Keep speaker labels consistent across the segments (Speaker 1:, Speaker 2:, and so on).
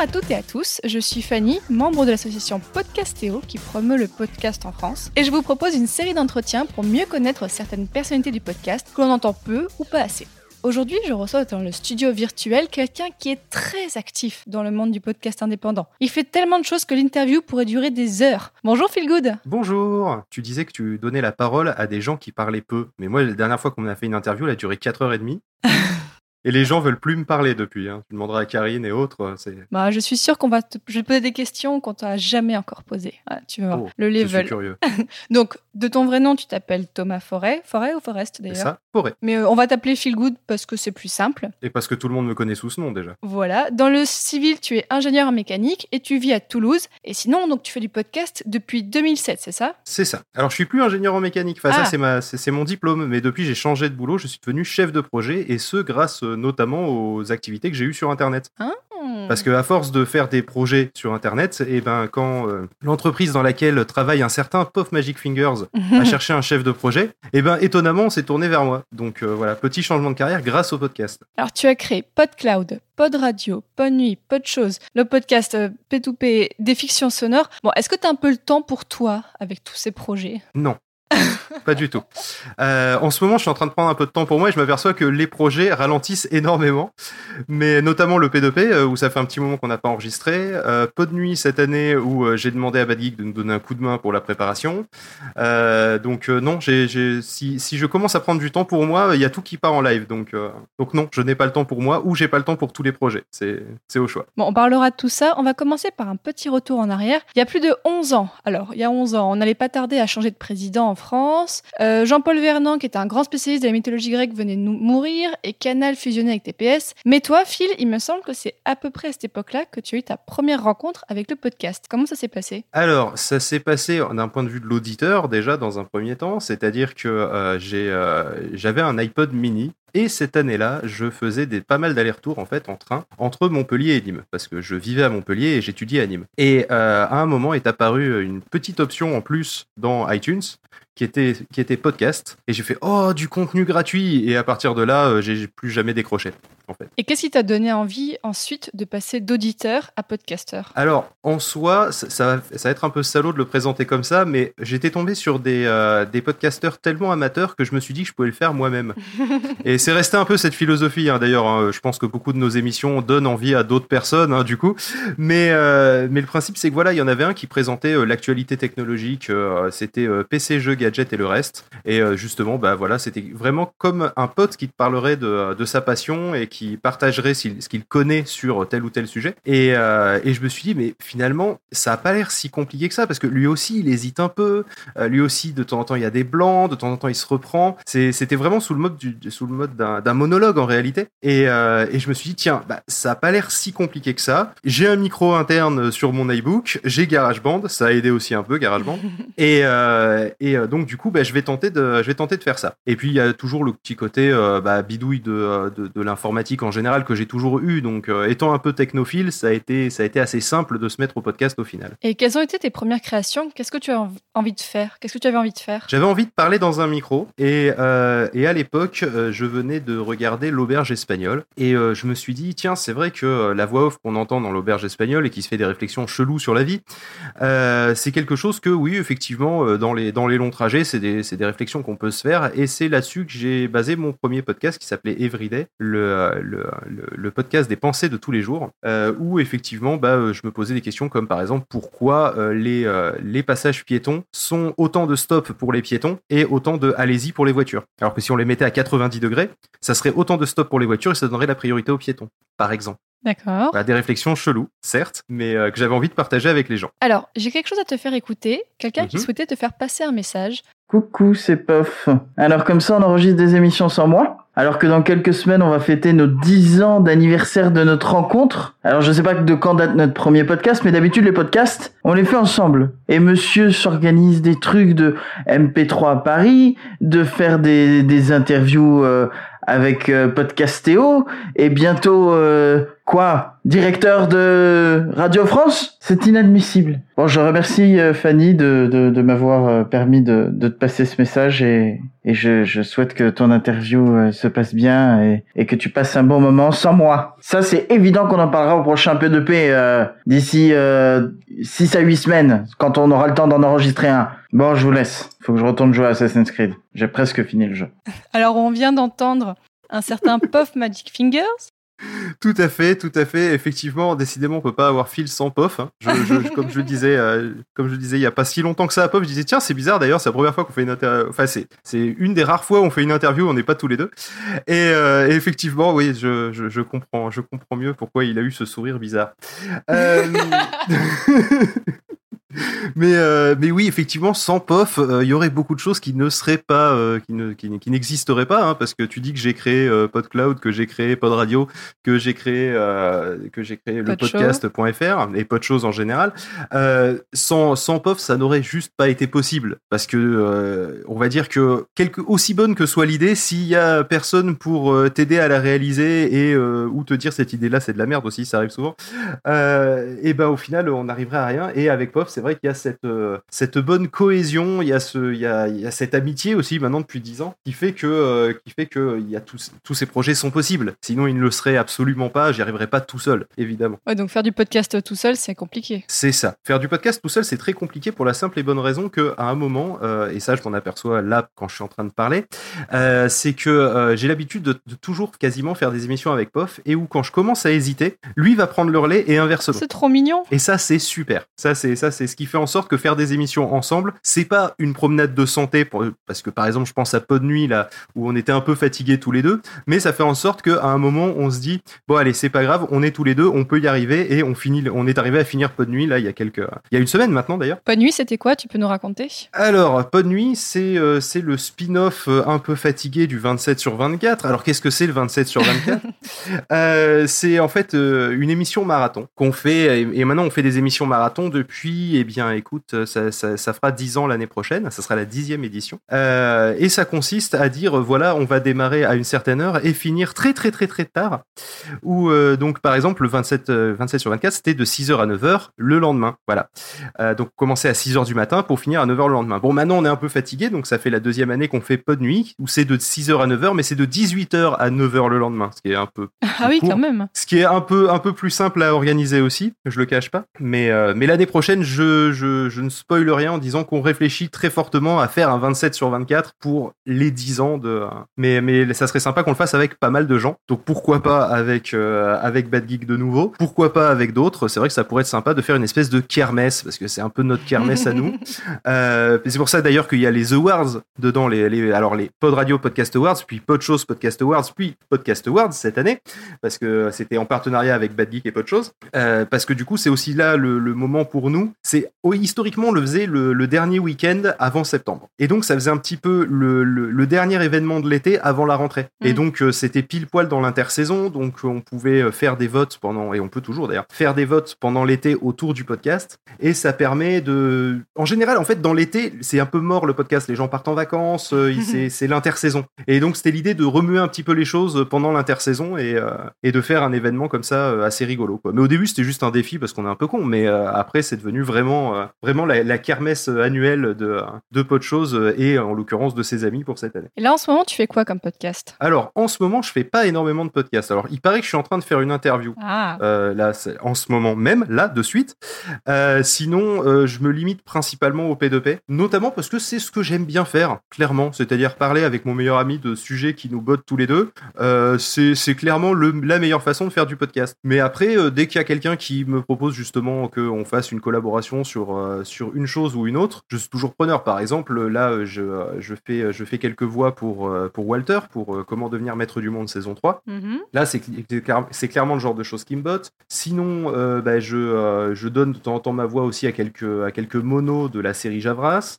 Speaker 1: Bonjour à toutes et à tous, je suis Fanny, membre de l'association Podcastéo qui promeut le podcast en France, et je vous propose une série d'entretiens pour mieux connaître certaines personnalités du podcast que l'on entend peu ou pas assez. Aujourd'hui, je reçois dans le studio virtuel quelqu'un qui est très actif dans le monde du podcast indépendant. Il fait tellement de choses que l'interview pourrait durer des heures. Bonjour Phil Good.
Speaker 2: Bonjour. Tu disais que tu donnais la parole à des gens qui parlaient peu. Mais moi, la dernière fois qu'on a fait une interview, elle a duré 4h30. Et les gens veulent plus me parler depuis. Hein. Tu demanderas à Karine et autres. euh, C'est...
Speaker 1: Bah, je suis sûre qu'on va te... je vais te poser des questions qu'on t'a jamais encore posées. Ah, tu voir.
Speaker 2: Oh,
Speaker 1: le
Speaker 2: Je suis
Speaker 1: level.
Speaker 2: curieux.
Speaker 1: Donc, de ton vrai nom, tu t'appelles Thomas Forêt. Forêt ou Forest d'ailleurs
Speaker 2: ça, forêt.
Speaker 1: Mais euh, on va t'appeler Phil Good parce que c'est plus simple.
Speaker 2: Et parce que tout le monde me connaît sous ce nom déjà.
Speaker 1: Voilà. Dans le civil, tu es ingénieur en mécanique et tu vis à Toulouse. Et sinon, donc, tu fais du podcast depuis 2007, c'est ça?
Speaker 2: C'est ça. Alors, je suis plus ingénieur en mécanique. Enfin,
Speaker 1: Ah.
Speaker 2: ça, c'est, ma, c'est, c'est mon diplôme. Mais depuis, j'ai changé de boulot. Je suis devenu chef de projet. Et ce, grâce euh, notamment aux activités que j'ai eues sur Internet.
Speaker 1: Hmm.
Speaker 2: Parce que à force de faire des projets sur Internet, et ben, quand euh, l'entreprise dans laquelle travaille un certain Puff Magic Fingers a cherché un chef de projet, et ben, étonnamment, on s'est tourné vers moi. Donc euh, voilà, petit changement de carrière grâce au podcast.
Speaker 1: Alors, tu as créé PodCloud, Pod Radio, Pod Nuit, Pod Chose, le podcast euh, P2P des fictions sonores. Bon, est-ce que tu as un peu le temps pour toi avec tous ces projets?
Speaker 2: Non. Pas du tout. Euh, en ce moment, je suis en train de prendre un peu de temps pour moi et je m'aperçois que les projets ralentissent énormément, mais notamment le P2P euh, où ça fait un petit moment qu'on n'a pas enregistré, euh, peu de nuit cette année où euh, j'ai demandé à Bad de nous donner un coup de main pour la préparation. Donc non, si, si je commence à prendre du temps pour moi, il y a tout qui part en live. Donc, donc non, je n'ai pas le temps pour moi ou j'ai pas le temps pour tous les projets. C'est, au choix.
Speaker 1: Bon, on parlera de tout ça. On va commencer par un petit retour en arrière. Il y a plus de 11 ans. Alors, il y a 11 ans, on n'allait pas tarder à changer de président en France. Euh, Jean-Paul Vernant, qui était un grand spécialiste de la mythologie grecque, venait nous mourir et Canal fusionnait avec TPS. Mais toi, Phil, il me semble que c'est à peu près à cette époque-là que tu as eu ta première rencontre avec le podcast. Comment ça s'est passé?
Speaker 2: Alors, ça s'est passé d'un point de vue de l'auditeur déjà dans un premier temps, c'est-à-dire que euh, euh, j'avais un iPod mini et cette année-là, je faisais pas mal d'allers-retours en train entre Montpellier et Nîmes parce que je vivais à Montpellier et j'étudiais à Nîmes. Et à un moment est apparue une petite option en plus dans iTunes qui était, qui était podcast et j'ai fait oh du contenu gratuit et à partir de là, euh, j'ai plus jamais décroché en fait.
Speaker 1: Et qu'est-ce qui t'a donné envie ensuite de passer d'auditeur à podcasteur?
Speaker 2: Alors, en soi, ça, ça va, ça va être un peu salaud de le présenter comme ça, mais j'étais tombé sur des, euh, des podcasteurs tellement amateurs que je me suis dit que je pouvais le faire moi-même. Et c'est resté un peu cette philosophie, hein, d'ailleurs. hein. je pense que beaucoup de nos émissions donnent envie à d'autres personnes, hein, du coup. Mais, euh, mais le principe, c'est que voilà, il y en avait un qui présentait euh, l'actualité technologique. c'était PC, jeux, gadgets et le reste. Et euh, justement, bah voilà, c'était vraiment comme un pote qui te parlerait de, de sa passion et qui partagerait ce qu'il connaît sur tel ou tel sujet. Et, euh, et je me suis dit, mais finalement, ça a pas l'air si compliqué que ça, parce que lui aussi, il hésite un peu. Euh, lui aussi, de temps en temps, il y a des blancs, de temps en temps, il se reprend. C'était vraiment sous le mode, du, sous le mode d'un monologue en réalité. Et, euh, et je me suis dit, tiens, bah, ça a pas l'air si compliqué que ça. J'ai un micro interne sur mon iBook, j'ai GarageBand, ça a aidé aussi un peu GarageBand. Et, euh, et euh, donc du coup, bah, je vais tenter de, je vais tenter de faire ça. Et puis il y a toujours le petit côté euh, bah, bidouille de, euh, de, de l'informatique en général que j'ai toujours eu. Donc euh, étant un peu technophile, ça a été, ça a été assez simple de se mettre au podcast au final.
Speaker 1: Et quelles ont été tes premières créations? Qu'est-ce que tu as env- envie de faire? Qu'est-ce que tu avais envie de faire?
Speaker 2: J'avais envie de parler dans un micro et, euh, et à l'époque, je venais de regarder l'auberge espagnole et euh, je me suis dit, tiens, c'est vrai que la voix off qu'on entend dans l'auberge espagnole et qui se fait des réflexions cheloues sur la vie, euh, c'est quelque chose que, oui, effectivement, dans, les, dans les longs c'est des, réflexions qu'on peut se faire et c'est là-dessus que j'ai basé mon premier podcast qui s'appelait Everyday, le, le, podcast des pensées de tous les jours, euh, où effectivement, bah, euh, je me posais des questions comme par exemple, pourquoi euh, les, passages piétons sont autant de stop pour les piétons et autant de allez-y pour les voitures. Alors que si on les mettait à 90 degrés, ça serait autant de stop pour les voitures et ça donnerait la priorité aux piétons, par exemple.
Speaker 1: D'accord.
Speaker 2: Voilà, des réflexions cheloues, certes, mais euh, que j'avais envie de partager avec les gens.
Speaker 1: Alors, j'ai quelque chose à te faire écouter. Quelqu'un qui
Speaker 2: Mhm.
Speaker 1: souhaitait te faire passer un message.
Speaker 3: Coucou, c'est Puff. Alors comme ça, on enregistre des émissions sans moi. Alors que dans quelques semaines, on va fêter nos 10 ans d'anniversaire de notre rencontre. Alors je sais pas de quand date notre premier podcast, mais d'habitude les podcasts, on les fait ensemble. Et monsieur s'organise des trucs de MP3 à Paris, de faire des, des interviews euh, avec euh, Podcastéo, et bientôt euh, Quoi? Directeur de Radio France? C'est inadmissible. Bon, je remercie euh, Fanny de, de, de m'avoir euh, permis de, de te passer ce message et, et je, je souhaite que ton interview euh, se passe bien et, et que tu passes un bon moment sans moi. Ça, c'est évident qu'on en parlera au prochain P2P euh, d'ici euh, 6 à 8 semaines, quand on aura le temps d'en enregistrer un. Bon, je vous laisse. Faut que je retourne jouer à Assassin's Creed. J'ai presque fini le jeu.
Speaker 1: Alors, on vient d'entendre un certain Puff Magic Fingers.
Speaker 2: Tout à fait, tout à fait. Effectivement, décidément, on peut pas avoir fil sans Pof. hein. Comme je disais, euh, comme je disais il y a pas si longtemps que ça à Pof, je disais tiens, c'est bizarre d'ailleurs, c'est la première fois qu'on fait une interview. Enfin, c'est une des rares fois où on fait une interview, on n'est pas tous les deux. Et, euh, effectivement, oui, je, je, je comprends, je comprends mieux pourquoi il a eu ce sourire bizarre. Euh, Mais, euh, mais oui, effectivement, sans POF, euh, il y aurait beaucoup de choses qui ne seraient pas, euh, qui ne, qui, qui n'existeraient pas, hein, parce que tu dis que j'ai créé PodCloud, que j'ai créé PodRadio, que j'ai créé, que j'ai créé le podcast.fr et Podchose en général. Sans, sans POF, ça n'aurait juste pas été possible, parce que on va dire que quelque aussi bonne que soit l'idée, s'il y a personne pour t'aider à la réaliser et ou te dire cette idée-là, c'est de la merde aussi, ça arrive souvent. Et ben au final, on n'arriverait à rien. Et avec POF, c'est vrai qu'il y a cette euh, cette bonne cohésion, il y a ce, il y a, il y a cette amitié aussi maintenant depuis 10 ans qui fait que euh, qui fait que il y a tous tous ces projets sont possibles. Sinon, ils ne le seraient absolument pas. J'y arriverais pas tout seul, évidemment.
Speaker 1: Ouais, donc faire du podcast tout seul, c'est compliqué.
Speaker 2: C'est ça. Faire du podcast tout seul, c'est très compliqué pour la simple et bonne raison que à un moment, euh, et ça je m'en aperçois là quand je suis en train de parler, euh, c'est que euh, j'ai l'habitude de, de toujours quasiment faire des émissions avec Pof et où quand je commence à hésiter, lui va prendre le relais et inversement.
Speaker 1: C'est trop mignon.
Speaker 2: Et ça, c'est super. Ça, c'est ça, c'est ce qui fait en sorte que faire des émissions ensemble, c'est pas une promenade de santé, pour, parce que par exemple, je pense à Pod Nuit là, où on était un peu fatigués tous les deux, mais ça fait en sorte qu'à un moment, on se dit bon allez, c'est pas grave, on est tous les deux, on peut y arriver et on finit, on est arrivé à finir Pod Nuit là il y a quelques, il y a une semaine maintenant d'ailleurs.
Speaker 1: Pas nuit, c'était quoi? Tu peux nous raconter?
Speaker 2: Alors, Pod Nuit, c'est euh, c'est le spin-off euh, un peu fatigué du 27 sur 24. Alors, qu'est-ce que c'est le 27 sur 24 Euh, C'est en fait euh, une émission marathon qu'on fait, et, et maintenant on fait des émissions marathon depuis, eh bien, écoute, euh, ça, ça, ça fera 10 ans l'année prochaine, ça sera la dixième édition. Euh, et ça consiste à dire, euh, voilà, on va démarrer à une certaine heure et finir très très très très tard. Ou euh, donc, par exemple, le 27, euh, 27 sur 24, c'était de 6h à 9h le lendemain. Voilà. Euh, donc commencer à 6h du matin pour finir à 9h le lendemain. Bon, maintenant on est un peu fatigué, donc ça fait la deuxième année qu'on fait pas de nuit, où c'est de 6h à 9h, mais c'est de 18h à 9h le lendemain, ce qui est un peu
Speaker 1: Ah oui,
Speaker 2: court.
Speaker 1: quand même.
Speaker 2: ce qui est un peu un peu plus simple à organiser aussi, je le cache pas. Mais mais l'année prochaine, je, je je ne spoil rien en disant qu'on réfléchit très fortement à faire un 27 sur 24 pour les 10 ans de. Mais mais ça serait sympa qu'on le fasse avec pas mal de gens. Donc pourquoi pas avec euh, avec Bad Geek de nouveau Pourquoi pas avec d'autres C'est vrai que ça pourrait être sympa de faire une espèce de kermesse parce que c'est un peu notre kermesse à nous. Euh, c'est pour ça d'ailleurs qu'il y a les awards dedans, les, les alors les Pod Radio Podcast Awards, puis Pod Shows Podcast Awards, puis Podcast Awards cette année parce que c'était en partenariat avec Bad Geek et Pod Shows. Euh, parce que du coup, c'est aussi là le, le moment pour nous. C'est historiquement, on le faisait le, le dernier week-end avant septembre, et donc ça faisait un petit peu le, le, le dernier événement de l'été avant la rentrée. Et
Speaker 1: Mm.
Speaker 2: donc euh, c'était pile poil dans l'intersaison, donc on pouvait euh, faire des votes pendant, et on peut toujours d'ailleurs faire des votes pendant l'été autour du podcast, et ça permet de, en général, en fait, dans l'été, c'est un peu mort le podcast. Les gens partent en vacances, euh, c'est l'intersaison. Et donc, c'était l'idée de remuer un petit peu les choses pendant l'intersaison et, euh, et de faire un événement comme ça euh, assez rigolo. Quoi. Mais au début, c'était juste un défi parce qu'on est un peu con. Mais euh, après, c'est devenu vraiment, euh, vraiment la, la kermesse annuelle de, de Podchose euh, et en l'occurrence de ses amis pour cette année.
Speaker 1: Et là, en ce moment, tu fais quoi comme podcast?
Speaker 2: Alors, en ce moment, je fais pas énormément de podcasts. Alors, il paraît que je suis en train de faire une interview.
Speaker 1: Ah,
Speaker 2: Euh, là, en ce moment même, là, de suite. Euh, sinon, euh, je me limite principalement au P2P, notamment parce que c'est ce que j'aime bien faire, clairement. C'est-à-dire parler avec mon meilleur ami de sujets qui nous bottent tous les deux. Euh, c'est clairement le, la meilleure façon de faire du podcast. Mais après, euh, dès qu'il y a quelqu'un qui me propose justement qu'on fasse une collaboration sur, euh, sur une chose ou une autre, je suis toujours preneur. Par exemple, là, euh, je, euh, je, fais, je fais quelques voix pour, pour Walter, pour Comment devenir maître du monde saison 3.
Speaker 1: mhm.
Speaker 2: Là, c'est c'est clair- c'est clairement le genre de choses qui me botte. Sinon, bah, je, je donne de temps en temps ma voix aussi à quelques, à quelques monos de la série Javras.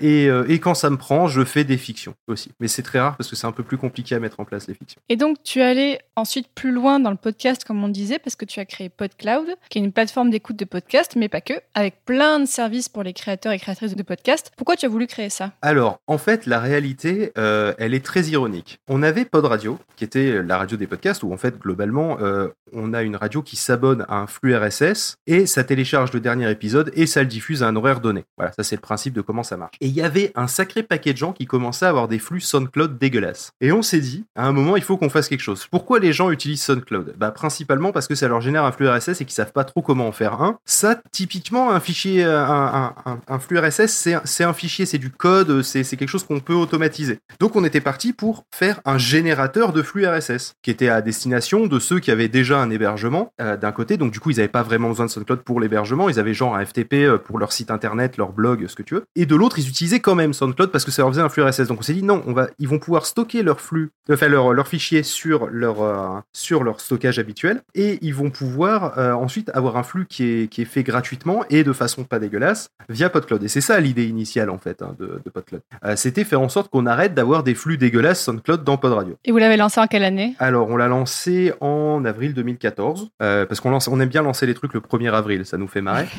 Speaker 2: Et, et quand ça me prend, je fais des fictions aussi. Mais c'est très rare parce que c'est un peu plus compliqué à mettre en place les fictions.
Speaker 1: Et donc, tu es allé ensuite plus loin dans le podcast, comme on disait, parce que tu as créé PodCloud, qui est une plateforme d'écoute de podcasts, mais pas que, avec plein de services pour les créateurs et créatrices de podcasts. Pourquoi tu as voulu créer ça?
Speaker 2: Alors, en fait, la réalité, euh, elle est très ironique. On avait Pod Radio, qui était la radio des podcasts, où en fait, globalement, euh, on a une radio qui s'abonne à un flux RSS et ça télécharge le dernier épisode et ça le diffuse à un horaire donné. Voilà, ça c'est le principe de comment ça marche. Et il y avait un sacré paquet de gens qui commençaient à avoir des flux SoundCloud dégueulasses. Et on s'est dit, à un moment, il faut qu'on fasse quelque chose. Pourquoi les gens utilisent SoundCloud? Bah principalement parce que ça leur génère un flux RSS et qu'ils savent pas trop comment en faire un. Ça, typiquement, un fichier, un, un, flux RSS, c'est un fichier, c'est du code, c'est quelque chose qu'on peut automatiser. Donc on était parti pour faire un générateur de flux RSS qui était à destination de ceux qui avaient déjà un hébergement euh, d'un côté. Donc du coup, ils n'avaient pas vraiment besoin de SoundCloud pour l'hébergement. Ils avaient genre un FTP euh, pour leur site internet, leur blog, ce que tu veux. Et de l'autre, ils utilisaient quand même SoundCloud parce que ça leur faisait un flux RSS. Donc on s'est dit non, on va, ils vont pouvoir stocker leur flux, enfin leur, leur fichier sur leur euh, sur leur stockage habituel et ils vont pouvoir ensuite avoir un flux qui est qui est fait gratuitement et de façon pas dégueulasse via PodCloud. Et c'est ça l'idée initiale en fait hein, de, de, PodCloud. C'était faire en sorte qu'on arrête d'avoir des flux dégueulasses SoundCloud dans PodRadio.
Speaker 1: Et vous l'avez lancé en quelle année?
Speaker 2: Alors on l'a lancé en avril 2014 parce qu'on on aime bien lancer les trucs le 1er avril, ça nous fait marrer.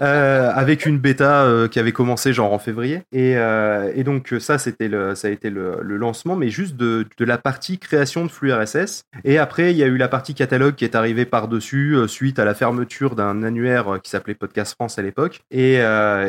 Speaker 2: Euh, avec une bêta euh, qui avait commencé genre en février. Et, euh, et donc ça, c'était le, ça a été le, le, lancement, mais juste de, de, la partie création de flux RSS. Et après, il y a eu la partie catalogue qui est arrivée par-dessus suite à la fermeture d'un annuaire qui s'appelait Podcast France à l'époque. Et,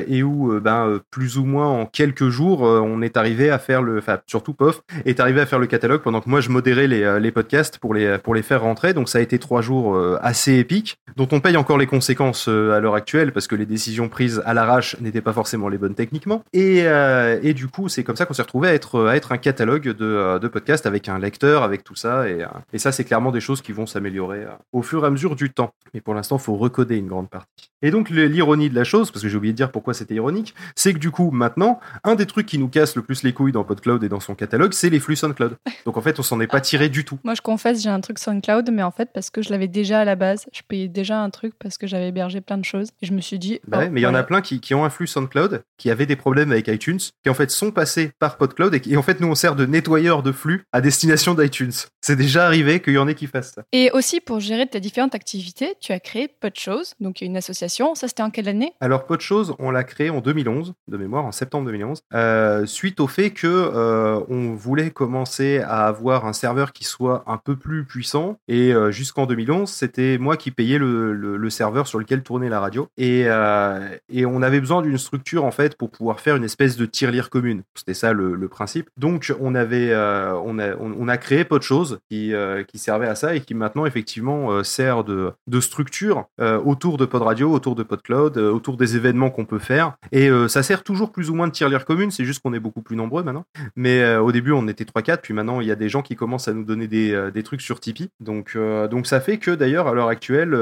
Speaker 2: et où, ben, plus ou moins en quelques jours, on est arrivé à faire le, enfin, surtout POF, est arrivé à faire le catalogue pendant que moi je modérais les, les podcasts pour les, pour les faire rentrer. Donc ça a été trois jours assez épiques, dont on paye encore les conséquences à l'heure actuelle parce que les décisions prises à l'arrache n'étaient pas forcément les bonnes techniquement. Et, euh, et du coup, c'est comme ça qu'on s'est retrouvé à être, à être un catalogue de, euh, de podcasts avec un lecteur, avec tout ça. Et, euh, et ça, c'est clairement des choses qui vont s'améliorer au fur et à mesure du temps. Mais pour l'instant, il faut recoder une grande partie. Et donc, l'ironie de la chose, parce que j'ai oublié de dire pourquoi c'était ironique, c'est que du coup, maintenant, un des trucs qui nous casse le plus les couilles dans PodCloud et dans son catalogue, c'est les flux SoundCloud. Donc en fait, on s'en est pas tiré du tout.
Speaker 1: Moi, je confesse, j'ai un truc SoundCloud, mais en fait, parce que je l'avais déjà à la base, je payais déjà un truc parce que j'avais hébergé plein de choses. Et je me suis dit,
Speaker 2: bah oh, mais il y en a plein qui, qui, ont un flux SoundCloud, qui avaient des problèmes avec iTunes, qui en fait sont passés par PodCloud et, qui, en fait nous on sert de nettoyeur de flux à destination d'iTunes. C'est déjà arrivé qu'il y en ait qui fassent ça.
Speaker 1: Et aussi pour gérer tes différentes activités, tu as créé PodChose, donc une association. Ça c'était quelle année?
Speaker 2: Alors PodChose, on l'a créé en 2011, de mémoire, en septembre 2011, euh, suite au fait que euh, on voulait commencer à avoir un serveur qui soit un peu plus puissant. Et euh, jusqu'en 2011, c'était moi qui payais le, serveur sur lequel tournait la radio. Et on avait besoin d'une structure en fait pour pouvoir faire une espèce de tirelire commune. C'était ça le, principe. Donc on avait, on, a, créé pas de choses qui, servait à ça et qui maintenant effectivement sert de, de structure autour de Pod Radio, autour de PodCloud, autour des événements qu'on peut faire. Et ça sert toujours plus ou moins de tirelire commune. C'est juste qu'on est beaucoup plus nombreux maintenant. Mais au début on était 3-4, puis maintenant il y a des gens qui commencent à nous donner des, des trucs sur Tipeee. Donc, donc ça fait que d'ailleurs à l'heure actuelle,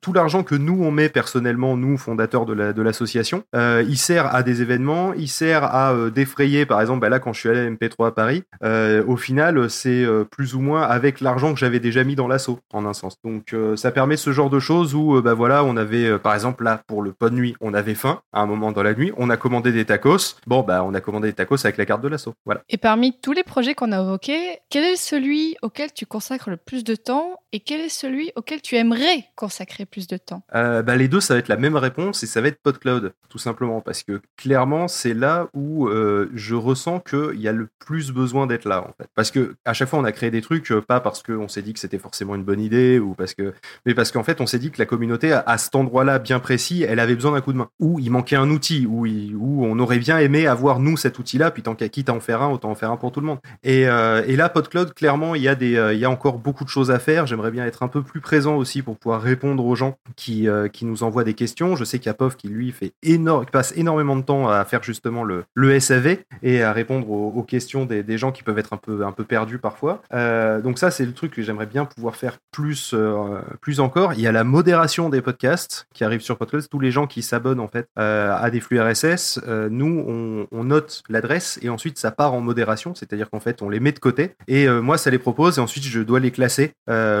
Speaker 2: tout l'argent que nous on met personnellement, nous fondateurs de la de l'association. Euh, il sert à des événements, il sert à euh, défrayer, par exemple, bah là quand je suis allé à MP3 à Paris, euh, au final c'est plus ou moins avec l'argent que j'avais déjà mis dans l'assaut, en un sens. Donc ça permet ce genre de choses où, bah voilà, on avait, par exemple là pour le pot de nuit, on avait faim à un moment dans la nuit, on a commandé des tacos. Bon bah on a commandé des tacos avec la carte de l'assaut. Voilà.
Speaker 1: Et parmi tous les projets qu'on a évoqués, quel est celui auquel tu consacres le plus de temps et quel est celui auquel tu aimerais consacrer plus de temps?
Speaker 2: Bah, Les deux, ça va être la même réponse et ça va être PodCloud, tout simplement, parce que clairement, c'est là où euh, je ressens qu'il y a le plus besoin d'être là, en fait. Parce que à chaque fois, on a créé des trucs, euh, pas parce qu'on s'est dit que c'était forcément une bonne idée, ou parce que, mais parce qu'en fait, on s'est dit que la communauté, à, cet endroit-là bien précis, elle avait besoin d'un coup de main, ou il manquait un outil, ou on aurait bien aimé avoir nous cet outil-là, puis tant qu'à quitte à en faire un, autant en faire un pour tout le monde. Et, euh, là, PodCloud, clairement, il y a des, il y a encore beaucoup de choses à faire. J'aimerais bien être un peu plus présent aussi pour pouvoir répondre aux gens qui, qui nous envoient des questions. Je sais qu'il y a POF qui lui fait énorme, passe énormément de temps à faire justement le, SAV et à répondre aux, questions des, gens qui peuvent être un peu, perdus parfois. Euh, donc ça, c'est le truc que j'aimerais bien pouvoir faire plus, euh, plus encore. Il y a la modération des podcasts qui arrive sur Tous les gens qui s'abonnent en fait euh, à des flux RSS, euh, nous, on, note l'adresse et ensuite ça part en modération, c'est-à-dire qu'en fait, on les met de côté et euh, moi, ça les propose et ensuite je dois les classer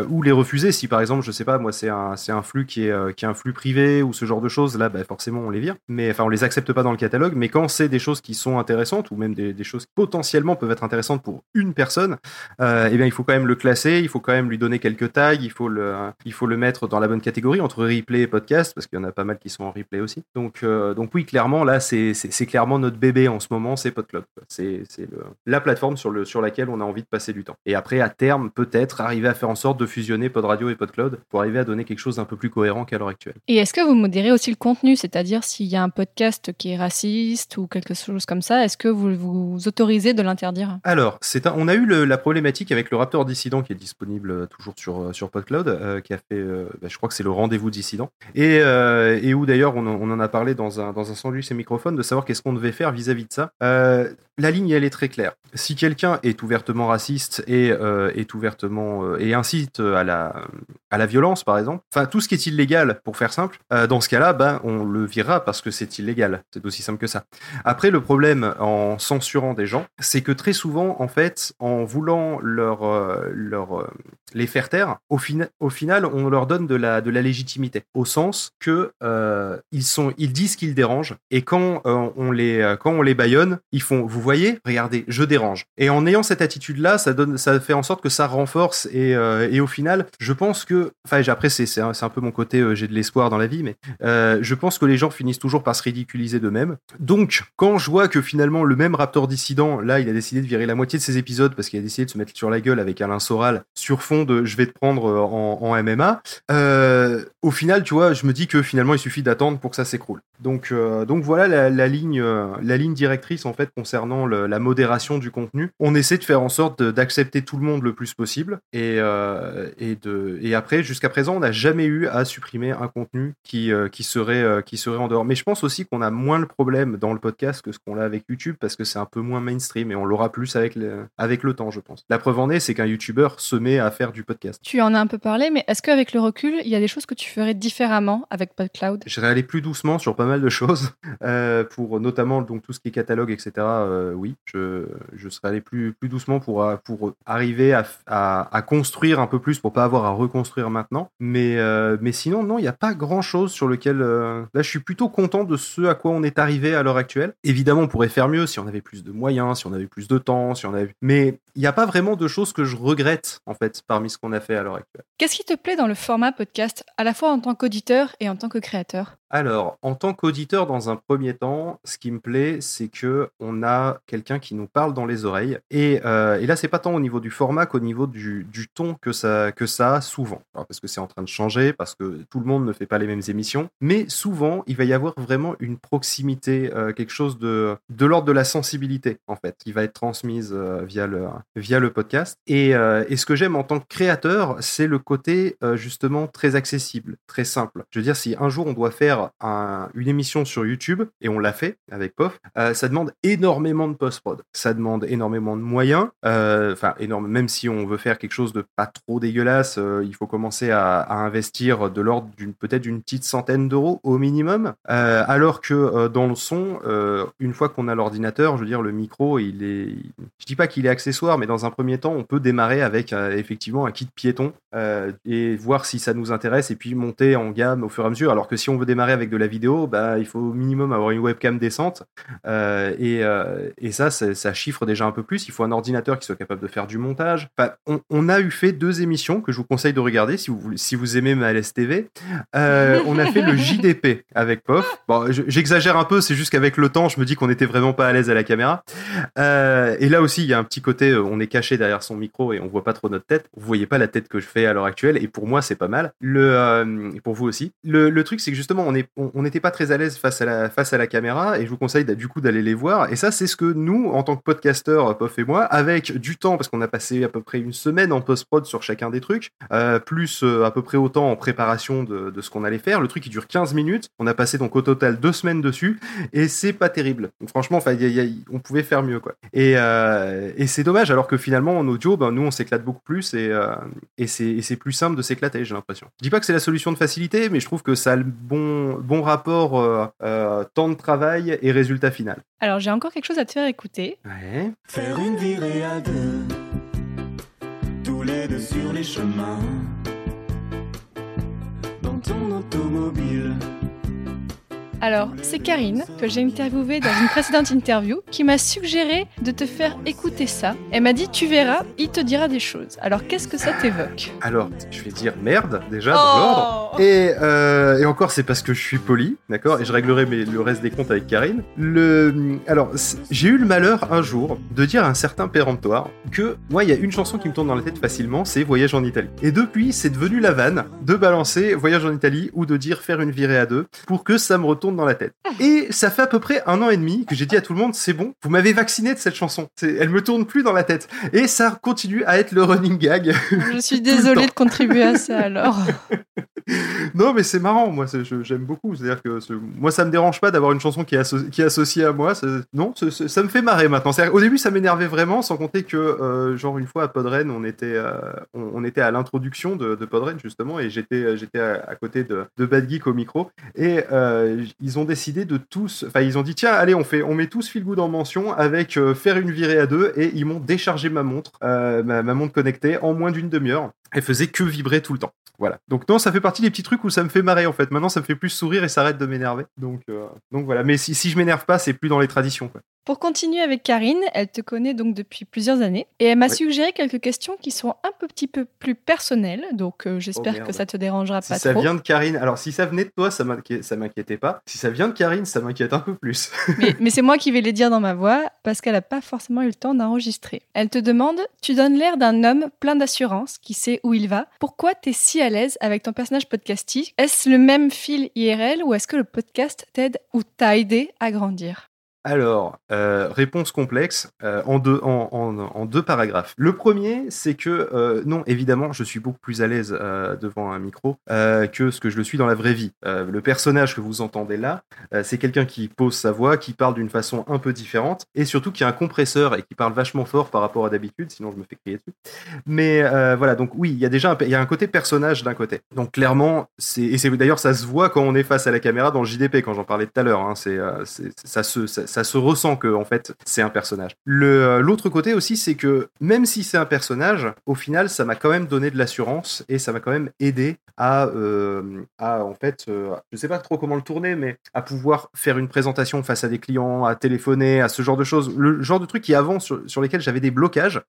Speaker 2: ou les refuser si par exemple, je sais pas, moi, c'est un, c'est un flux qui est, qui est un flux privé ou ce genre de choses, là, bah, forcément, on les vire. Mais enfin, on les accepte pas dans le catalogue. Mais quand c'est des choses qui sont intéressantes ou même des, choses qui potentiellement peuvent être intéressantes pour une personne, eh bien, il faut quand même le classer. Il faut quand même lui donner quelques tags. Il faut le, il faut le mettre dans la bonne catégorie entre replay et podcast parce qu'il y en a pas mal qui sont en replay aussi. Donc, euh, donc oui, clairement, là, c'est clairement notre bébé en ce moment, c'est PodCloud. C'est la plateforme sur, le, sur laquelle on a envie de passer du temps. Et après, à terme, peut-être arriver à faire en sorte de fusionner PodRadio et PodCloud pour arriver à donner quelque chose d'un peu plus cohérent qu'à l'heure actuelle.
Speaker 1: Et est-ce que vous modérez aussi le contenu? C'est-à-dire s'il y a un podcast qui est raciste ou quelque chose comme ça, est-ce que vous vous autorisez de l'interdire?
Speaker 2: Alors, c'est on a eu la problématique avec le Raptor Dissident qui est disponible euh, toujours sur, euh, sur PodCloud, euh, qui a fait, bah, je crois que c'est le rendez-vous dissident, et, et où d'ailleurs on, en a parlé dans un, dans un sandwich et microphone de savoir qu'est-ce qu'on devait faire vis-à-vis de ça. la ligne, elle est très claire. Si quelqu'un est ouvertement raciste et est ouvertement et incite à la, à la violence, par exemple, enfin tout ce qui est illégal, pour faire simple, dans ce cas-là, ben, on le virera parce que c'est illégal. C'est aussi simple que ça. Après, le problème en censurant des gens, c'est que très souvent, en fait, en voulant leur, euh, leur, euh, les faire taire, au, au final, on leur donne de la, de la légitimité, au sens que euh, ils, sont, ils disent qu'ils dérangent, et quand, on les, quand on les baillonne, ils font, vous voyez, regardez, je dérange. Et en ayant cette attitude-là, ça, donne, ça fait en sorte que ça renforce, et, et au final, je pense que, enfin, après, c'est un, peu mon côté, j'ai de l'espoir dans la vie, mais je pense que les gens finissent toujours par se ridiculiser d'eux-mêmes. Donc, quand je vois que finalement le même Raptor dissident, là, il a décidé de virer la moitié de ses épisodes parce qu'il a décidé de se mettre sur la gueule avec Alain Soral sur fond de je vais te prendre euh, en, MMA, euh, au final, tu vois, je me dis que finalement, il suffit d'attendre pour que ça s'écroule. Donc, euh, donc voilà la, ligne, la ligne directrice en fait concernant la modération du contenu. On essaie de faire en sorte d'accepter tout le monde le plus possible et, et, de, et après, jusqu'à présent, on n'a jamais eu à supprimer un contenu qui, qui, serait, qui serait en dehors. Mais je pense aussi qu'on a moins le problème dans le podcast que ce qu'on a avec YouTube parce que c'est un peu moins mainstream et on l'aura plus avec le, avec le temps, je pense. La preuve en est, c'est qu'un YouTuber se met à faire du podcast.
Speaker 1: Tu en as un peu parlé, mais est-ce qu'avec le recul, il y a des choses que tu ferais différemment avec PodCloud?
Speaker 2: Je vais aller plus doucement sur pas mal de choses, euh, pour notamment donc tout ce qui est catalogue, etc. Euh, oui, je, je serais allé plus, plus doucement pour, euh, pour arriver à, à, construire un peu plus pour pas avoir à reconstruire maintenant. Mais, mais sinon, non, il n'y a pas grand chose sur lequel. là, je suis plutôt content de ce à quoi on est arrivé à l'heure actuelle. Évidemment, on pourrait faire mieux si on avait plus de moyens, si on avait plus de temps, si on avait. Mais il n'y a pas vraiment de choses que je regrette en fait parmi ce qu'on a fait à l'heure actuelle.
Speaker 1: Qu'est-ce qui te plaît dans le format podcast, à la fois en tant qu'auditeur et en tant que créateur?
Speaker 2: Alors, en tant qu'auditeur, dans un premier temps, ce qui me plaît, c'est que on a quelqu'un qui nous parle dans les oreilles. Et, euh, et là, c'est pas tant au niveau du format qu'au niveau du, du, ton que ça, que ça a souvent. parce que c'est en train de changer, parce que tout le monde ne fait pas les mêmes émissions. Mais souvent, il va y avoir vraiment une proximité, euh, quelque chose de, de l'ordre de la sensibilité, en fait, qui va être transmise euh, via, le, via le podcast. Et, et ce que j'aime en tant que créateur, c'est le côté justement très accessible, très simple. Je veux dire, si un jour on doit faire une émission sur YouTube, et on l'a fait avec POF, euh, ça demande énormément de post-prod. Ça demande énormément de moyens. Euh, enfin, énorme, même si on veut faire quelque chose de pas trop dégueulasse, euh, il faut commencer à, investir de l'ordre d'une peut-être d'une petite centaine d'euros au minimum. alors que dans le son, une fois qu'on a l'ordinateur, je veux dire, le micro, il est. Je dis pas qu'il est accessoire, mais dans un premier temps, on peut démarrer avec effectivement un kit piéton et voir si ça nous intéresse et puis monter en gamme au fur et à mesure. Alors que si on veut démarrer avec de la vidéo, bah, il faut au minimum avoir une webcam décente. Euh, et, euh, et, ça, ça chiffre déjà un peu plus. Il faut un ordinateur qui soit capable de faire du montage. on, a eu fait deux émissions que je vous conseille de regarder si vous, si vous aimez ma LSTV. Euh, on a fait le JDP avec POF. Bon, j'exagère un peu, c'est juste qu'avec le temps, je me dis qu'on n'était vraiment pas à l'aise à la caméra. et là aussi, il y a un petit côté, on est caché derrière son micro et on voit pas trop notre tête. Vous voyez pas la tête que je fais à l'heure actuelle. Et pour moi, c'est pas mal. Le, pour vous aussi. Le, truc, c'est que justement, on n'était pas très à l'aise face à la face à la caméra et je vous conseille du coup d'aller les voir. Et ça, c'est ce que nous, en tant que podcasteurs, Pof et moi, avec du temps, parce qu'on a passé à peu près une semaine en post-prod sur chacun des trucs, euh, plus euh, à peu près autant en préparation de, ce qu'on allait faire. Le truc, il dure 15 minutes. On a passé donc au total deux semaines dessus et c'est pas terrible. Franchement, enfin, on pouvait faire mieux, quoi. Euh, et c'est dommage, alors que finalement, en audio, ben, nous, on s'éclate beaucoup plus et, et c'est plus simple de s'éclater, j'ai l'impression. Je dis pas que c'est la solution de facilité, mais je trouve que ça a le bon bon rapport euh, euh, temps de travail et résultat final.
Speaker 1: Alors j'ai encore quelque chose à te faire écouter.
Speaker 4: Faire une virée à deux, tous les deux sur les chemins, dans ton automobile,
Speaker 1: Alors, c'est Karine, que j'ai interviewée dans une précédente interview, qui m'a suggéré de te faire écouter ça. Elle m'a dit, tu verras, il te dira des choses. Alors, qu'est-ce que ça t'évoque?
Speaker 2: Alors, je vais dire merde, déjà, dans l'ordre. Et, euh, et encore, c'est parce que je suis poli, d'accord? Et je réglerai mes- le reste des comptes avec Karine. Le, alors, j'ai eu le malheur un jour de dire à un certain péremptoire que moi, il y a une chanson qui me tourne dans la tête facilement, c'est Voyage en Italie. Et depuis, c'est devenu la vanne de balancer Voyage en Italie ou de dire faire une virée à deux pour que ça me retourne dans la tête. Et ça fait à peu près un an et demi que j'ai dit à tout le monde, c'est bon, vous m'avez vacciné de cette chanson. Elle me tourne plus dans la tête. Et ça continue à être le running gag.
Speaker 1: Je suis
Speaker 2: temps.
Speaker 1: de contribuer à ça alors.
Speaker 2: Non, mais c'est marrant, moi, j'aime beaucoup. C'est-à-dire que moi, ça me dérange pas d'avoir une chanson qui est, associée à moi. Non, ça me fait marrer maintenant. Au début, ça m'énervait vraiment, sans compter que, euh, genre, une fois à Podren, on était, euh, on, était à l'introduction de, de Podren, justement, et j'étais j'étais à, côté de, Bad Geek au micro. Et euh, ils ont décidé de tous. Enfin, ils ont dit, tiens, allez, on, fait, on met tous Feel Good en mention avec euh, faire une virée à deux, et ils m'ont déchargé ma montre, euh, ma, ma montre connectée, en moins d'une demi-heure. Elle faisait que vibrer tout le temps. Voilà. Donc non, ça fait partie des petits trucs où ça me fait marrer en fait. Maintenant, ça me fait plus sourire et ça arrête de m'énerver. Donc, euh, donc voilà. Mais si, si je m'énerve pas, c'est plus dans les traditions. Quoi.
Speaker 1: Pour continuer avec Karine, elle te connaît donc depuis plusieurs années et elle m'a
Speaker 2: Oui.
Speaker 1: suggéré quelques questions qui sont un peu, petit peu plus personnelles, donc euh, j'espère
Speaker 2: Oh,
Speaker 1: que ça te dérangera
Speaker 2: Si
Speaker 1: pas
Speaker 2: ça
Speaker 1: trop.
Speaker 2: vient de Karine, alors si ça venait de toi, ça m'inquié- ça m'inquiétait pas. Si ça vient de Karine, ça m'inquiète un peu plus.
Speaker 1: Mais, mais c'est moi qui vais les dire dans ma voix parce qu'elle n'a pas forcément eu le temps d'enregistrer. Elle te demande Tu donnes l'air d'un homme plein d'assurance qui sait où il va. Pourquoi t'es si à l'aise avec ton personnage podcastique? Est-ce le même fil IRL ou est-ce que le podcast t'aide ou t'a aidé à grandir?
Speaker 2: Alors, euh, réponse complexe euh, en, deux, en, deux paragraphes. Le premier, c'est que, euh, non, évidemment, je suis beaucoup plus à l'aise devant un micro que ce que je le suis dans la vraie vie. Le personnage que vous entendez là, c'est quelqu'un qui pose sa voix, qui parle d'une façon un peu différente, et surtout qui a un compresseur et qui parle vachement fort par rapport à d'habitude, sinon je me fais crier dessus. Mais voilà, donc oui, il y a déjà un, y a un côté personnage d'un côté. Donc clairement, c'est et c'est d'ailleurs ça se voit quand on est face à la caméra dans le JDP quand j'en parlais tout à l'heure. Hein, c'est ça se ça se ressent que en fait c'est un personnage. Euh, l'autre côté aussi, c'est que même si c'est un personnage, au final, ça m'a quand même donné de l'assurance et ça m'a quand même aidé à euh, à en fait, euh, je sais pas trop comment le tourner, mais à pouvoir faire une présentation face à des clients, à téléphoner, à ce genre de choses. Le genre de trucs qui avant sur, lesquels j'avais des blocages,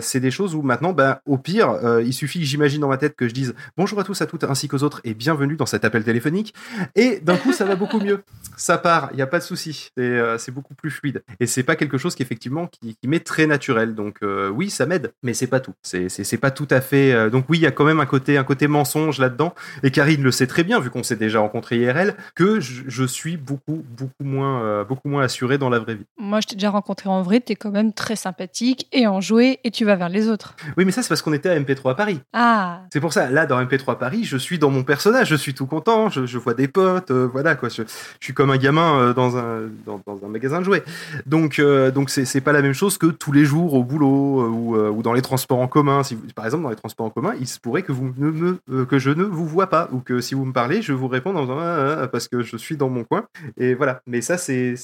Speaker 2: c'est des choses où maintenant, ben, au pire, il suffit que j'imagine dans ma tête que je dise bonjour à tous, à toutes, ainsi qu'aux autres, et bienvenue dans cet appel téléphonique. Et d'un coup, ça va beaucoup mieux. Ça part, il n'y a pas de souci. C'est beaucoup plus fluide. Et c'est pas quelque chose qui, effectivement, qui, qui m'est très naturel. Donc, euh, oui, ça m'aide, mais c'est pas tout. C'est- pas tout à fait. euh, donc, oui, il y a quand même un côté, un côté mensonge là-dedans. Et Karine le sait très bien, vu qu'on s'est déjà rencontré IRL, que je, je suis beaucoup, beaucoup moins, euh, beaucoup moins assuré dans la vraie vie.
Speaker 1: Moi, je t'ai déjà rencontré en vrai, t'es quand même très sympathique et enjoué et tu vas vers les autres.
Speaker 2: Oui, mais ça, c'est parce qu'on était à MP3 à Paris.
Speaker 1: Ah,
Speaker 2: C'est pour ça, là, dans MP3 Paris, je suis dans mon personnage, je suis tout content, je, je vois des potes, euh, voilà, quoi. Je, je suis comme un gamin dans, un, dans, dans un magasin de jouets. Donc, euh, donc c'est pas la même chose que tous les jours au boulot euh, ou, euh, ou dans les transports en commun. Si par exemple, dans les transports en commun, il se pourrait que, vous me, euh, que je ne vous vois pas ou que si vous me parlez, je vous réponds en disant Ah, parce que je suis dans mon coin. Et voilà. Mais ça, c'est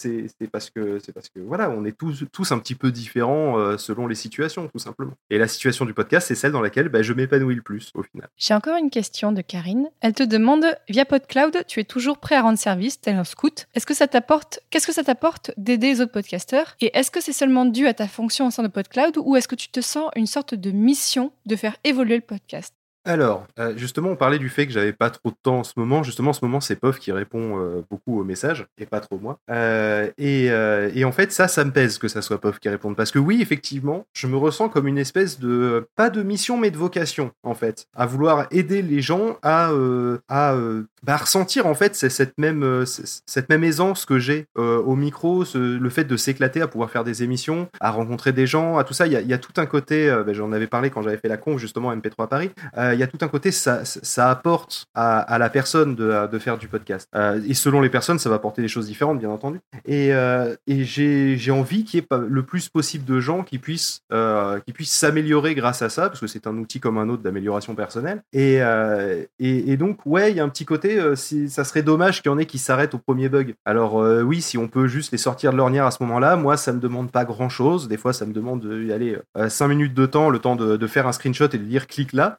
Speaker 2: parce que c'est parce que voilà, on est tous, tous un petit peu différents selon les situations, tout simplement. Et la situation du podcast, c'est celle dans laquelle bah, je m'épanouis le plus au final.
Speaker 1: j'ai encore une question de Karine. Elle te demande via PodCloud, tu es toujours prêt à rendre service, tel un scout. Est-ce que ça t'apporte, qu'est-ce que ça t'apporte d'aider les autres podcasteurs Et est-ce que c'est seulement dû à ta fonction au sein de PodCloud ou est-ce que tu te sens une sorte de mission de faire évoluer le podcast?
Speaker 2: Alors, euh, justement, on parlait du fait que j'avais pas trop de temps en ce moment. Justement, en ce moment, c'est Pof qui répond euh, beaucoup aux messages et pas trop moi. Euh, et, en fait, ça, ça me pèse que ça soit Pof qui réponde. Parce que oui, effectivement, je me ressens comme une espèce de, pas de mission, mais de vocation, en fait, à vouloir aider les gens à, à bah, ressentir, en fait, cette même, cette même aisance que j'ai au micro, le fait de s'éclater, à pouvoir faire des émissions, à rencontrer des gens, à tout ça. Il y a, tout un côté, bah, j'en avais parlé quand j'avais fait la conf, justement, à MP3 Paris. Euh, il y a tout un côté, ça, apporte à, la personne de, faire du podcast. Euh, et selon les personnes, ça va apporter des choses différentes, bien entendu. Et, euh, j'ai envie qu'il y ait le plus possible de gens qui puissent euh, qui puissent s'améliorer grâce à ça, parce que c'est un outil comme un autre d'amélioration personnelle. Et, euh, donc, ouais, il y a un petit côté, euh, ça serait dommage qu'il y en ait qui s'arrêtent au premier bug. Alors euh, oui, si on peut juste les sortir de l'ornière à ce moment-là, moi, ça me demande pas grand-chose. Des fois, ça me demande d'y aller 5 minutes de temps, le temps de, de faire un screenshot et de dire clique là.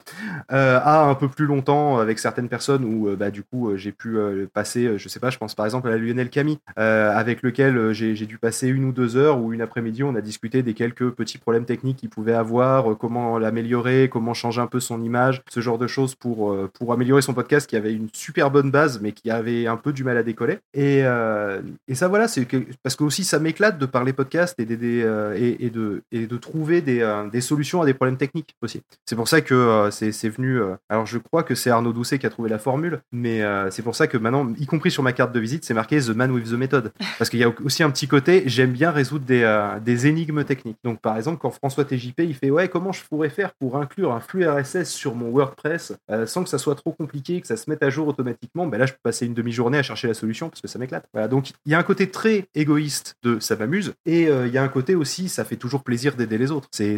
Speaker 2: Euh, à un peu plus longtemps avec certaines personnes où euh, bah, du coup euh, j'ai pu euh, passer, je sais pas, je pense par exemple à Lionel Camille, avec lequel j'ai dû passer une ou deux heures ou une après-midi, on a discuté des quelques petits problèmes techniques qu'il pouvait avoir, comment l'améliorer, comment changer un peu son image, ce genre de choses pour, pour améliorer son podcast qui avait une super bonne base mais qui avait un peu du mal à décoller. Et, et ça voilà, c'est parce que aussi ça m'éclate de parler podcast et, euh, et, de, et de trouver des, des solutions à des problèmes techniques aussi. C'est pour ça que c'est venu. euh, alors je crois que c'est Arnaud Doucet qui a trouvé la formule, mais euh, c'est pour ça que maintenant, y compris sur ma carte de visite, c'est marqué The Man with the Method. Parce qu'il y a aussi un petit côté, j'aime bien résoudre des, euh, des énigmes techniques. Donc par exemple, quand François TJP il fait ouais comment je pourrais faire pour inclure un flux RSS sur mon WordPress sans que ça soit trop compliqué, que ça se mette à jour automatiquement, ben là je peux passer une demi-journée à chercher la solution parce que ça m'éclate. Voilà, donc il y a un côté très égoïste de ça m'amuse et il y a un côté aussi ça fait toujours plaisir d'aider les autres. C'est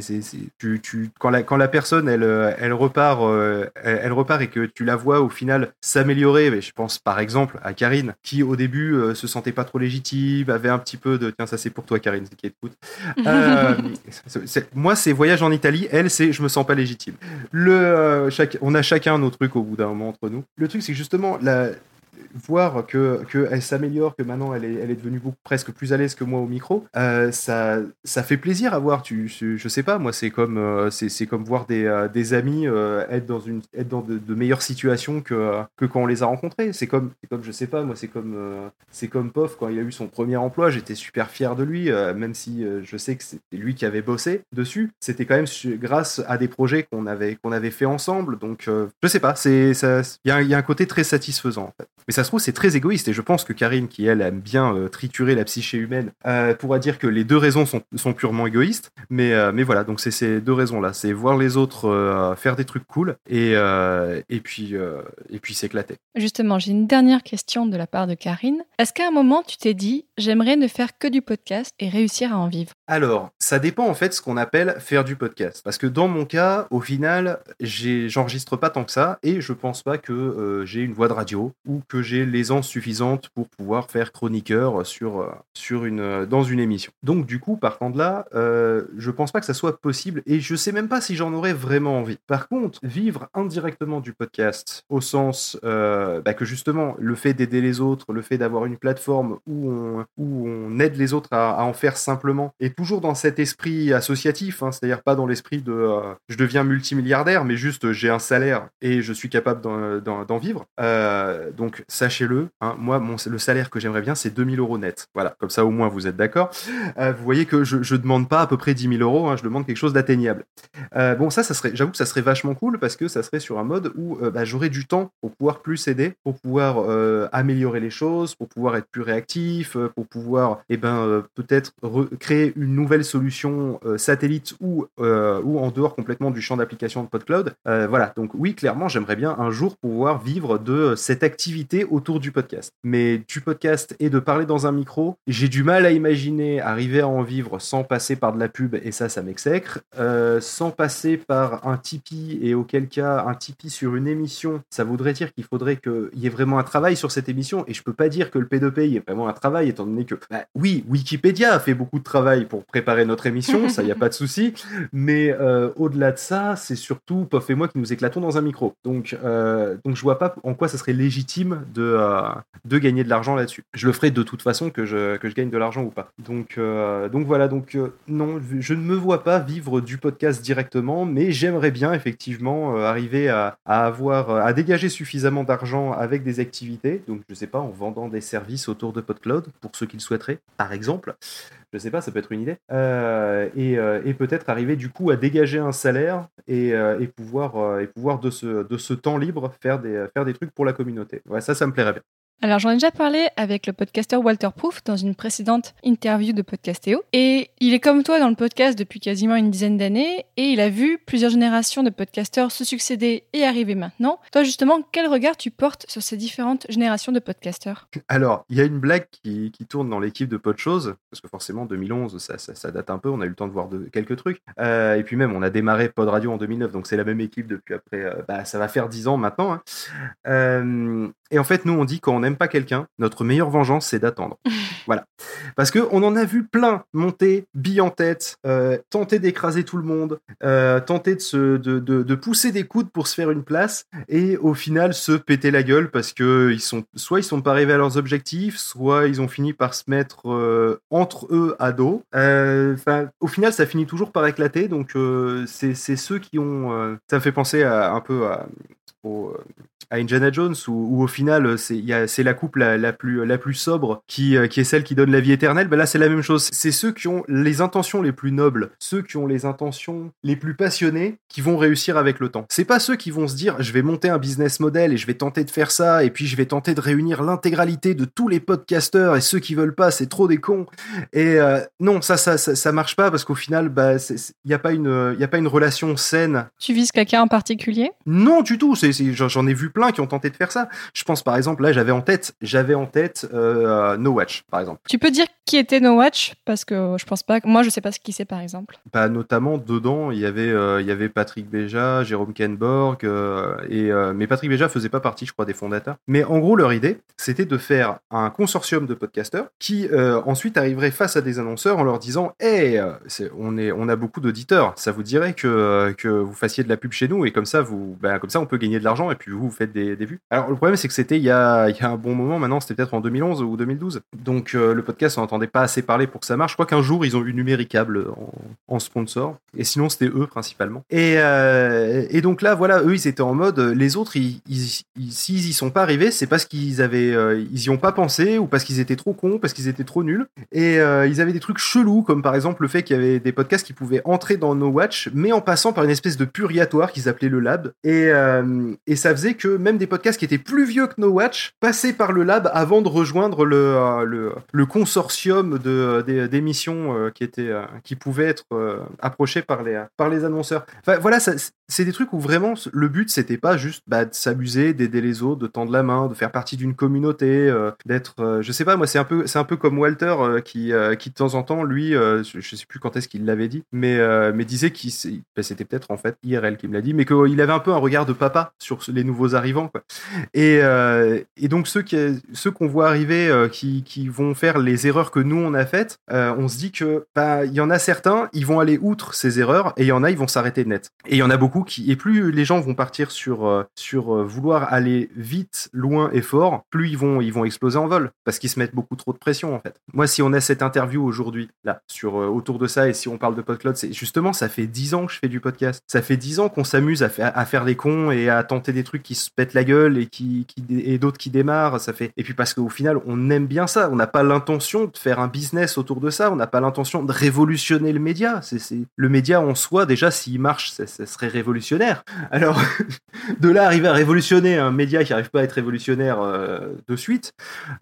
Speaker 2: tu, tu, quand la quand la personne elle elle repart euh, elle, elle repart et que tu la vois au final s'améliorer. mais Je pense par exemple à Karine qui au début euh, se sentait pas trop légitime, avait un petit peu de tiens ça c'est pour toi Karine qui écoute. Euh, moi c'est voyage en Italie, elle c'est je me sens pas légitime. Le chaque, on a chacun nos trucs au bout d'un moment entre nous. Le truc c'est que justement la voir que qu'elle s'améliore, que maintenant elle est, elle est devenue presque plus à l'aise que moi au micro, euh, ça, ça fait plaisir à voir. Tu, je, sais pas, moi c'est comme euh, comme voir des, euh, des amis euh, être dans une être dans de, meilleures situations que que quand on les a rencontrés. C'est comme comme je sais pas, moi c'est comme c'est comme Pof quand il a eu son premier emploi, j'étais super fier de lui, même si je sais que c'était lui qui avait bossé dessus. C'était quand même grâce à des projets qu'on avait qu'on avait fait ensemble. Donc je sais pas, il y, a un- côté très satisfaisant en fait. Mais se trouve c'est très égoïste et je pense que Karine qui elle aime bien euh, triturer la psyché humaine euh, pourra dire que les deux raisons sont, sont purement égoïstes. Mais euh, mais voilà, donc c'est ces deux raisons là, c'est voir les autres euh, faire des trucs cool et et puis et puis s'éclater.
Speaker 1: Justement, j'ai une dernière question de la part de Karine. Est-ce qu'à un moment, tu t'es dit, j'aimerais ne faire que du podcast et réussir à en vivre?
Speaker 2: Alors, ça dépend en fait ce qu'on appelle faire du podcast. Parce que dans mon cas, au final, j'enregistre pas tant que ça et je pense pas que j'ai une voix de radio ou que j'ai l'aisance suffisante pour pouvoir faire chroniqueur sur, euh, sur une, euh, dans une émission. Donc, du coup, partant de là, euh, je pense pas que ça soit possible et je sais même pas si j'en aurais vraiment envie. Par contre, vivre indirectement du podcast au sens euh, bah, que justement le fait d'aider les autres, le fait d'avoir une plateforme où on, où on aide les autres à, en faire simplement, et toujours dans cet esprit associatif, hein, c'est-à-dire pas dans l'esprit de je deviens multimilliardaire, mais juste j'ai un salaire et je suis capable d'en- vivre. Donc sachez-le, hein, moi le salaire que j'aimerais bien c'est 2000 euros net. Voilà, comme ça au moins vous êtes d'accord. Euh, vous voyez que je, je demande pas à peu près 10 000 euros, hein, je demande quelque chose d'atteignable. Euh, bon, ça, ça serait, j'avoue que ça serait vachement cool parce que ça serait sur un mode où euh, bah, j'aurais du temps pour pouvoir plus aider, pour pouvoir améliorer les choses, pour pouvoir être plus réactif, pour pouvoir, eh ben, peut-être re- créer une nouvelle solution satellite ou, ou en dehors complètement du champ d'application de PodCloud. Voilà, donc oui, clairement, j'aimerais bien un jour pouvoir vivre de cette activité autour du podcast. Mais du podcast et de parler dans un micro, j'ai du mal à imaginer arriver à en vivre sans passer par de la pub, et ça, ça m'exècre, euh, sans passer par un Tipeee, et auquel cas, un Tipeee sur une émission, ça voudrait dire qu'il faudrait qu'il y ait vraiment un travail sur cette émission, et je peux pas dire que le P2P y ait vraiment un travail, étant donné que, bah, oui, Wikipédia a fait beaucoup de travail pour préparer notre émission, ça y a pas de souci, mais euh, au-delà de ça, c'est surtout Pof et moi qui nous éclatons dans un micro. Donc, euh, donc je vois pas en quoi ça serait légitime de, euh, de gagner de l'argent là-dessus. Je le ferai de toute façon que je, gagne de l'argent ou pas. Donc, euh, donc voilà, donc euh, non, je ne me vois pas vivre du podcast directement, mais j'aimerais bien effectivement arriver à, avoir, à dégager suffisamment d'argent avec des activités. Donc je sais pas, en vendant des services autour de PodCloud pour ceux qui le souhaiteraient, par exemple. Je sais pas, ça peut être une idée. Euh, et euh, et peut-être arriver du coup à dégager un salaire et, euh, pouvoir, de ce temps libre faire des, faire des trucs pour la communauté. Ouais, ça, ça me plairait bien.
Speaker 1: Alors j'en ai déjà parlé avec le podcasteur Walter Proof dans une précédente interview de Podcastéo. Et il est comme toi dans le podcast depuis quasiment une dizaine d'années et il a vu plusieurs générations de podcasteurs se succéder et arriver maintenant. Toi justement, quel regard tu portes sur ces différentes générations de podcasteurs?
Speaker 2: Alors, il y a une blague qui, tourne dans l'équipe de Podchose, parce que forcément 2011, ça, ça, ça date un peu, on a eu le temps de voir de, quelques trucs. Euh, et puis même, on a démarré Pod Radio en 2009, donc c'est la même équipe depuis après, euh, bah, ça va faire 10 ans maintenant. hein. Euh, et en fait, nous, on dit quand on aime n'aime pas quelqu'un, notre meilleure vengeance, c'est d'attendre. voilà. Parce que on en a vu plein monter, bille en tête, euh, tenter d'écraser tout le monde, euh, tenter de, se, de, de, de pousser des coudes pour se faire une place, et au final se péter la gueule parce que ils sont, soit ils sont pas arrivés à leurs objectifs, soit ils ont fini par se mettre euh, entre eux à dos. Au final, ça finit toujours par éclater. Donc, c'est ceux qui ont. ça me fait penser à, un peu à, au, euh, à Indiana Jones, où, où au final, c'est la coupe la, la plus, la plus sobre qui, euh, qui est celle qui donne la vie éternelle. Ben là, c'est la même chose. C'est ceux qui ont les intentions les plus nobles, ceux qui ont les intentions les plus passionnées, qui vont réussir avec le temps. C'est pas ceux qui vont se dire, je vais monter un business model et je vais tenter de faire ça, et puis je vais tenter de réunir l'intégralité de tous les podcasteurs, et ceux qui veulent pas, c'est trop des cons. Et euh, non, ça, ça, ça, ça marche pas parce qu'au final, bah, il n'y a pas une, il y a pas une relation saine.
Speaker 1: Tu vises quelqu'un en particulier?
Speaker 2: Non, du tout. C'est- j'en ai vu plein qui ont tenté de faire ça. Je pense par exemple, là, j'avais en tête, j'avais en tête euh, No Watch, par exemple.
Speaker 1: Tu peux dire qui était No Watch? Parce que je pense pas. Moi, je sais pas ce qui c'est, par exemple.
Speaker 2: Bah, notamment dedans, il y avait, euh, il y avait Patrick Béja, Jérôme Kenborg, euh, et mais Patrick Béja faisait pas partie, je crois, des fondateurs. Mais en gros, leur idée, c'était de faire un consortium de podcasteurs qui ensuite arriverait face à des annonceurs en leur disant, hey, on est, on a beaucoup d'auditeurs, ça vous dirait que que vous fassiez de la pub chez nous et comme ça, vous, bah, comme ça, on peut gagner de l'argent et puis vous, vous faites des, des vues. Alors le problème, c'est que c'était il il y a un bon moment. Maintenant, c'était peut-être en 2011 ou 2012. Donc euh, le podcast, on n'entendait pas assez parler pour que ça marche. Je crois qu'un jour, ils ont eu Numéricable en, sponsor. Et sinon, c'était eux principalement. Et, euh, et donc là, voilà, eux, ils étaient en mode, les autres, ils, ils, ils- s'ils y sont pas arrivés, c'est parce qu'ils avaient, euh, ils y ont pas pensé ou parce qu'ils étaient trop cons, parce qu'ils étaient trop nuls. Et ils avaient des trucs chelous, comme par exemple le fait qu'il y avait des podcasts qui pouvaient entrer dans No Watch, mais en passant par une espèce de purgatoire qu'ils appelaient le Lab. Et, et ça faisait que même des podcasts qui étaient plus vieux que No Watch passaient par le Lab avant de rejoindre le, euh, le, le consortium de, d'émissions euh, qui, euh, qui pouvaient être approchées par les, par les annonceurs. Enfin, voilà, c'est des trucs où vraiment le but, c'était pas juste bah, de s'amuser, d'aider les autres, de tendre la main, de faire partie d'une communauté, d'être. je sais pas, moi, c'est un peu, un peu comme Walter qui, qui de temps en temps, lui, je, sais plus quand est-ce qu'il l'avait dit, mais, mais disait qu'il, bah, c'était peut-être en fait IRL qui me l'a dit, mais qu'il avait un peu un regard de papa sur les nouveaux arrivants. Et, euh, et donc ceux qui, ceux qu'on voit arriver, euh, qui, qui vont faire les erreurs que nous on a faites, euh, on se dit que bah il y en a certains, ils vont aller outre ces erreurs, et il y en a, ils vont s'arrêter net. Et il y en a beaucoup qui, et plus les gens vont partir sur sur vouloir aller vite, loin et fort, plus ils vont ils vont exploser en vol parce qu'ils se mettent beaucoup trop de pression en fait. Moi, si on a cette interview aujourd'hui là sur autour de ça et si on parle de PodCloud, c'est justement ça fait dix ans que je fais du podcast. Ça fait dix ans qu'on s'amuse à, à faire des cons et à tenter des trucs qui se pètent la gueule et qui, et d'autres qui démarrent. Ça fait et puis parce qu'au final, on aime bien ça. On n'a pas l'intention de faire un business autour de ça. On n'a pas l'intention de révolutionner le média. C'est le média en soi déjà s'il marche, ça, serait révolutionnaire. Alors de là arriver à révolutionner un média qui arrive pas à être révolutionnaire euh, de suite,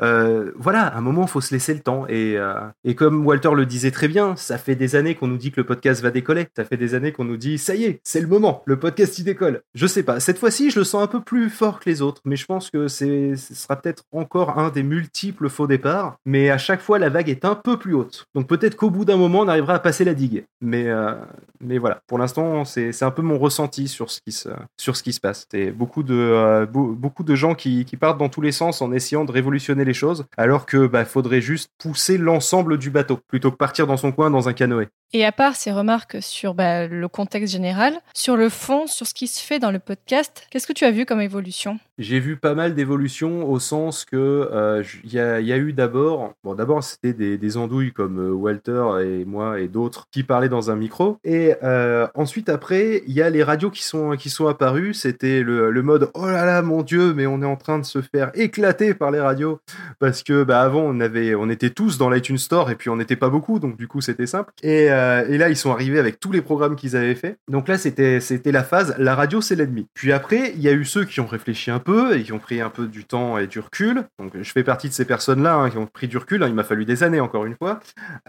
Speaker 2: euh, voilà, à un moment, faut se laisser le temps. Et, euh, et comme Walter le disait très bien, ça fait des années qu'on nous dit que le podcast va décoller. Ça fait des années qu'on nous dit, ça y est, c'est le moment, le podcast il décolle. Je sais pas, cette fois-ci, je le sens un peu plus fort que les autres, mais je pense que ce sera peut-être encore un des multiples faux départs. Mais à chaque fois, la vague est un peu plus haute. Donc peut-être qu'au bout d'un moment, on arrivera à passer la digue. Mais, euh, mais voilà, pour l'instant, c'est, un peu mon ressenti sur ce qui se, sur ce qui se passe. C'est beaucoup de, euh, beau- beaucoup de gens qui, qui partent dans tous les sens en essayant de révolutionner les choses, alors que bah, faudrait juste pousser l'ensemble du bateau plutôt que partir dans son coin dans un canoë.
Speaker 1: Et à part ces remarques sur bah, le contexte général, sur le fond, sur ce qui se fait dans le podcast, qu'est-ce que tu as vu comme évolution?
Speaker 2: J'ai vu pas mal d'évolutions au sens que euh, il y, a, eu d'abord, bon d'abord c'était des, andouilles comme euh, Walter et moi et d'autres qui parlaient dans un micro, et euh, ensuite après il y a les radios qui sont qui sont apparues. C'était le, mode oh là là mon dieu, mais on est en train de se faire éclater par les radios. Parce que bah avant on avait on était tous dans l'iTunes Store et puis on n'était pas beaucoup. Donc du coup c'était simple. Et, et là ils sont arrivés avec tous les programmes qu'ils avaient fait donc là c'était c'était la phase la radio c'est l'ennemi. Puis après il y a eu ceux qui ont réfléchi un peu et qui ont pris un peu du temps et du recul donc je fais partie de ces personnes là qui ont pris du recul hein. il m'a fallu des années encore une fois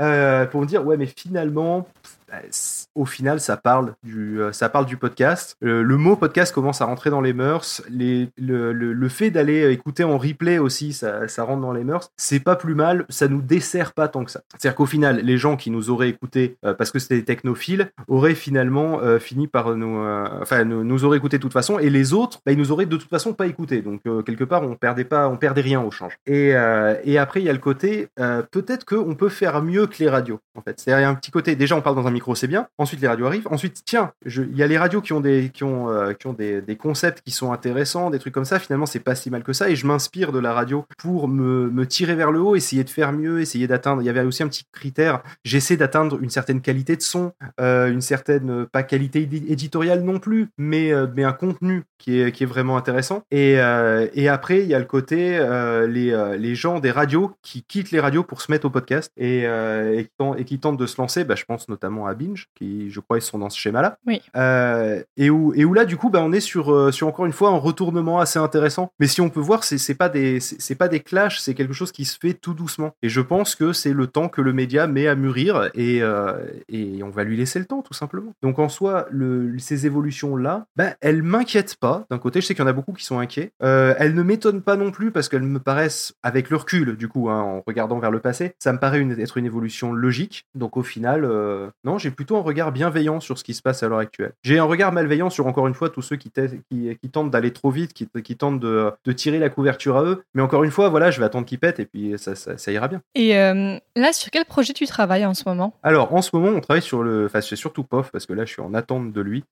Speaker 2: euh, pour me dire ouais mais finalement bah, au final, ça parle du, euh, ça parle du podcast. Euh, le mot podcast commence à rentrer dans les mœurs. Le, le, le fait d'aller écouter en replay aussi, ça, ça rentre dans les mœurs. C'est pas plus mal, ça nous dessert pas tant que ça. C'est-à-dire qu'au final, les gens qui nous auraient écouté euh, parce que c'était des technophiles auraient finalement fini par nous, enfin, nous, nous auraient écouté de toute façon, et les autres, bah, ils nous auraient de toute façon pas écouté. Donc quelque part, on perdait pas, on perdait rien au change. Et, et après, il y a le côté, peut-être qu'on peut faire mieux que les radios. En fait, c'est-à-dire il y a un petit côté. Déjà, on parle dans un micro, c'est bien. Ensuite, les radios arrivent. Ensuite, tiens, il y a les radios qui ont des, qui ont, euh, qui ont des, des concepts qui sont intéressants, des trucs comme ça. Finalement, c'est pas si mal que ça. Et je m'inspire de la radio pour me, me tirer vers le haut, essayer de faire mieux, essayer d'atteindre. Il y avait aussi un petit critère. J'essaie d'atteindre une certaine qualité de son, euh, une certaine pas qualité édi- éditoriale non plus, mais euh, mais un contenu qui est qui est vraiment intéressant. Et et après, il y a le côté les les gens des radios qui quittent les radios pour se mettre au podcast et et, et qui tentent de se lancer. Bah, je pense notamment à Binge, qui je crois ils sont dans ce schéma-là.
Speaker 1: Oui.
Speaker 2: Euh, et où et où là du coup, bah, on est sur euh, sur encore une fois un retournement assez intéressant. Mais si on peut voir, c'est pas des c'est pas des clashs, c'est quelque chose qui se fait tout doucement. Et je pense que c'est le temps que le média met à mûrir et euh, et on va lui laisser le temps tout simplement. Donc en soi, le, ces évolutions là, bah, elles m'inquiètent pas. D'un côté, je sais qu'il y en a beaucoup qui sont inquiets. Euh, elles ne m'étonnent pas non plus parce qu'elles me paraissent avec le recul du coup, hein, en regardant vers le passé, ça me paraît une, être une évolution logique. Donc au final, non, j'ai plutôt un regard bienveillant sur ce qui se passe à l'heure actuelle. J'ai un regard malveillant sur encore une fois tous ceux qui, t'a- qui, qui tentent d'aller trop vite, qui, qui tentent de, de tirer la couverture à eux. Mais encore une fois, voilà, je vais attendre qu'ils pètent et puis ça, ça, ça ira bien.
Speaker 1: Et euh, là, sur quel projet tu travailles en ce moment?
Speaker 2: Alors, en ce moment, on travaille sur le. Enfin, c'est surtout POF, parce que là, je suis en attente de lui,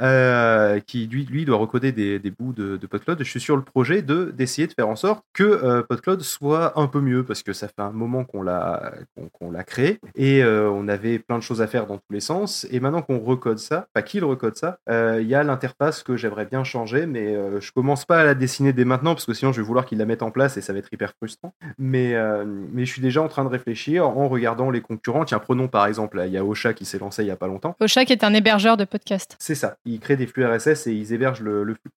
Speaker 2: euh, qui lui, lui doit recoder des, des bouts de, de PodCloud. Je suis sur le projet de d'essayer de faire en sorte que euh, PodCloud soit un peu mieux, parce que ça fait un moment qu'on l'a qu'on qu'on l'a créé et euh, on avait plein de choses à faire dans tous les sens. Et maintenant qu'on recode ça, pas qu'il recode ça, euh, il y a l'interface que j'aimerais bien changer, mais euh, je commence pas à la dessiner dès maintenant, parce que sinon, je vais vouloir qu'il la mette en place et ça va être hyper frustrant. Mais, euh, mais je suis déjà en train de réfléchir en regardant les concurrents. Tiens, prenons par exemple, il y a Ocha qui s'est lancé il y a pas longtemps.
Speaker 1: Ocha qui est un hébergeur de podcast.
Speaker 2: C'est ça. Ils créent des flux RSS et ils hébergent le, le flux.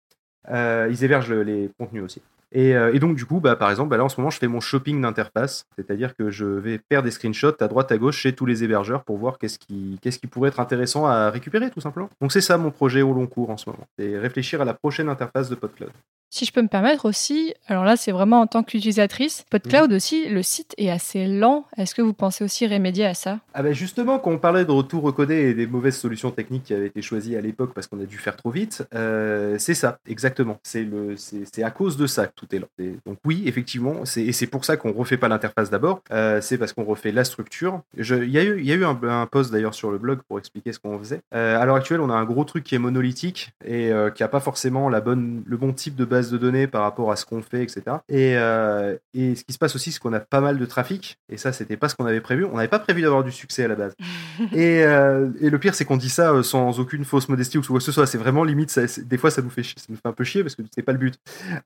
Speaker 2: Ils hébergent le- les contenus aussi. Et, euh, et donc, du coup, bah, par exemple, bah, là en ce moment, je fais mon shopping d'interface. C'est-à-dire que je vais faire des screenshots à droite, à gauche chez tous les hébergeurs pour voir qui, qu'est-ce qui pourrait être intéressant à récupérer, tout simplement. Donc, c'est ça mon projet au long cours en ce moment. C'est réfléchir à la prochaine interface de PodCloud.
Speaker 1: Si je peux me permettre aussi, alors là, c'est vraiment en tant qu'utilisatrice. PodCloud aussi, le site est assez lent. Est-ce que vous pensez aussi remédier à ça?
Speaker 2: Ah ben justement, quand on parlait de retour recodé et des mauvaises solutions techniques qui avaient été choisies à l'époque parce qu'on a dû faire trop vite, euh, c'est ça, exactement. C'est le, c'est à cause de ça que tout est lent. Et donc oui, effectivement, c'est et c'est pour ça qu'on refait pas l'interface d'abord. Euh, c'est parce qu'on refait la structure. Il y a eu, il y a eu un, un post d'ailleurs sur le blog pour expliquer ce qu'on faisait. Euh, à l'heure actuelle, on a un gros truc qui est monolithique et qui a pas forcément la bonne, le bon type de base de données par rapport à ce qu'on fait, etc. Et, euh, et ce qui se passe aussi, c'est qu'on a pas mal de trafic et ça, c'était pas ce qu'on avait prévu. On n'avait pas prévu d'avoir du succès à la base. Et, euh, et le pire, c'est qu'on dit ça euh, sans aucune fausse modestie ou quoi que ce soit. C'est vraiment limite. ça- des fois, ça nous fait, ça nous fait un peu chier parce que c'est pas le but.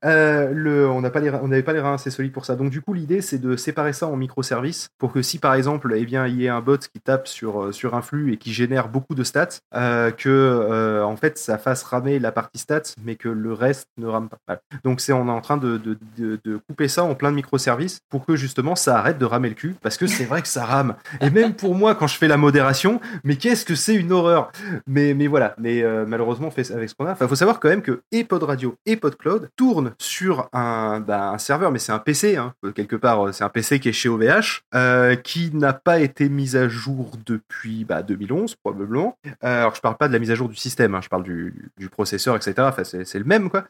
Speaker 2: Euh, le, on n'avait pas les reins assez solides pour ça. Donc du coup, l'idée, c'est de séparer ça en microservices pour que si par exemple, eh bien, il y ait un bot qui tape sur sur un flux et qui génère beaucoup de stats, que en fait, ça fasse ramer la partie stats, mais que le reste ne rame pas. Donc c'est on est en train de, de, de, couper ça en plein de microservices pour que justement ça arrête de ramer le cul parce que c'est vrai que ça rame. Et même pour moi, quand je fais la modération, mais qu'est-ce que c'est une horreur mais, mais voilà, mais euh, malheureusement, on fait avec ce qu'on a. Enfin, faut savoir quand même que et Pod Radio et Pod Cloud tournent sur un, bah, un serveur, mais c'est un PC, hein, quelque part, euh, c'est un PC qui est chez OVH, euh, qui n'a pas été mis à jour depuis bah, 2011, probablement. Alors, je parle pas de la mise à jour du système, hein, je parle du, du processeur, etc. Enfin, c'est le même, quoi.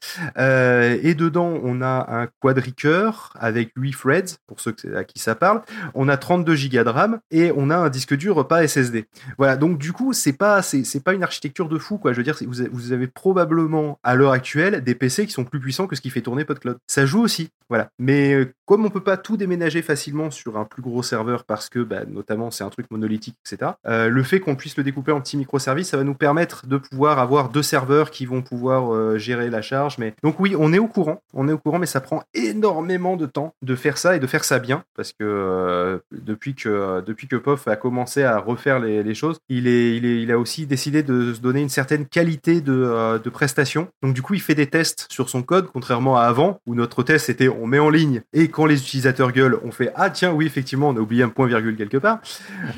Speaker 2: Et dedans, on a un quadricœur avec 8 threads, pour ceux à qui ça parle. On a 32 Go de RAM et on a un disque dur pas SSD. Voilà, donc du coup, c'est pas c'est pas une architecture de fou quoi. Je veux dire, vous vous avez probablement à l'heure actuelle des PC qui sont plus puissants que ce qui fait tourner PodCloud. Ça joue aussi, voilà. Mais euh, comme on peut pas tout déménager facilement sur un plus gros serveur parce que bah, notamment c'est un truc monolithique, etc. euh, le fait qu'on puisse le découper en petits microservices, ça va nous permettre de pouvoir avoir deux serveurs qui vont pouvoir euh, gérer la charge. Mais donc oui, on est au courant, on est au courant, mais ça prend énormément de temps de faire ça et de faire ça bien parce que depuis que depuis que POF a commencé à refaire les, choses, il il est il a aussi décidé de se donner une certaine qualité de, de prestation. Donc du coup, il fait des tests sur son code, contrairement à avant où notre test était on met en ligne, et quand les utilisateurs gueulent, on fait ah tiens oui effectivement on a oublié un point virgule quelque part.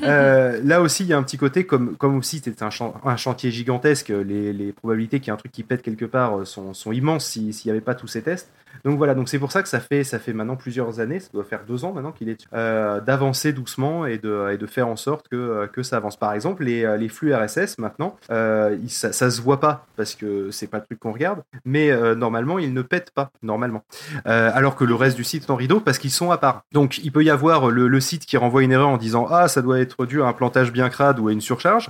Speaker 2: Euh, là aussi il y a un petit côté comme comme aussi c'était un, chan- un chantier gigantesque, les, les probabilités qu'il y ait un truc qui pète quelque part euh, sont, sont immenses si- s'il n'y avait pas tous ces tests. Donc voilà, donc c'est pour ça que ça fait, ça fait maintenant plusieurs années, ça doit faire deux ans maintenant qu'il est euh, d'avancer doucement et de, et de faire en sorte que, que ça avance. Par exemple, les, les flux RSS maintenant, euh, ça, ça se voit pas parce que c'est pas le truc qu'on regarde, mais euh, normalement ils ne pètent pas normalement. Euh, alors que le reste du site est en rideau parce qu'ils sont à part. Donc il peut y avoir le, site qui renvoie une erreur en disant ah ça doit être dû à un plantage bien crade ou à une surcharge,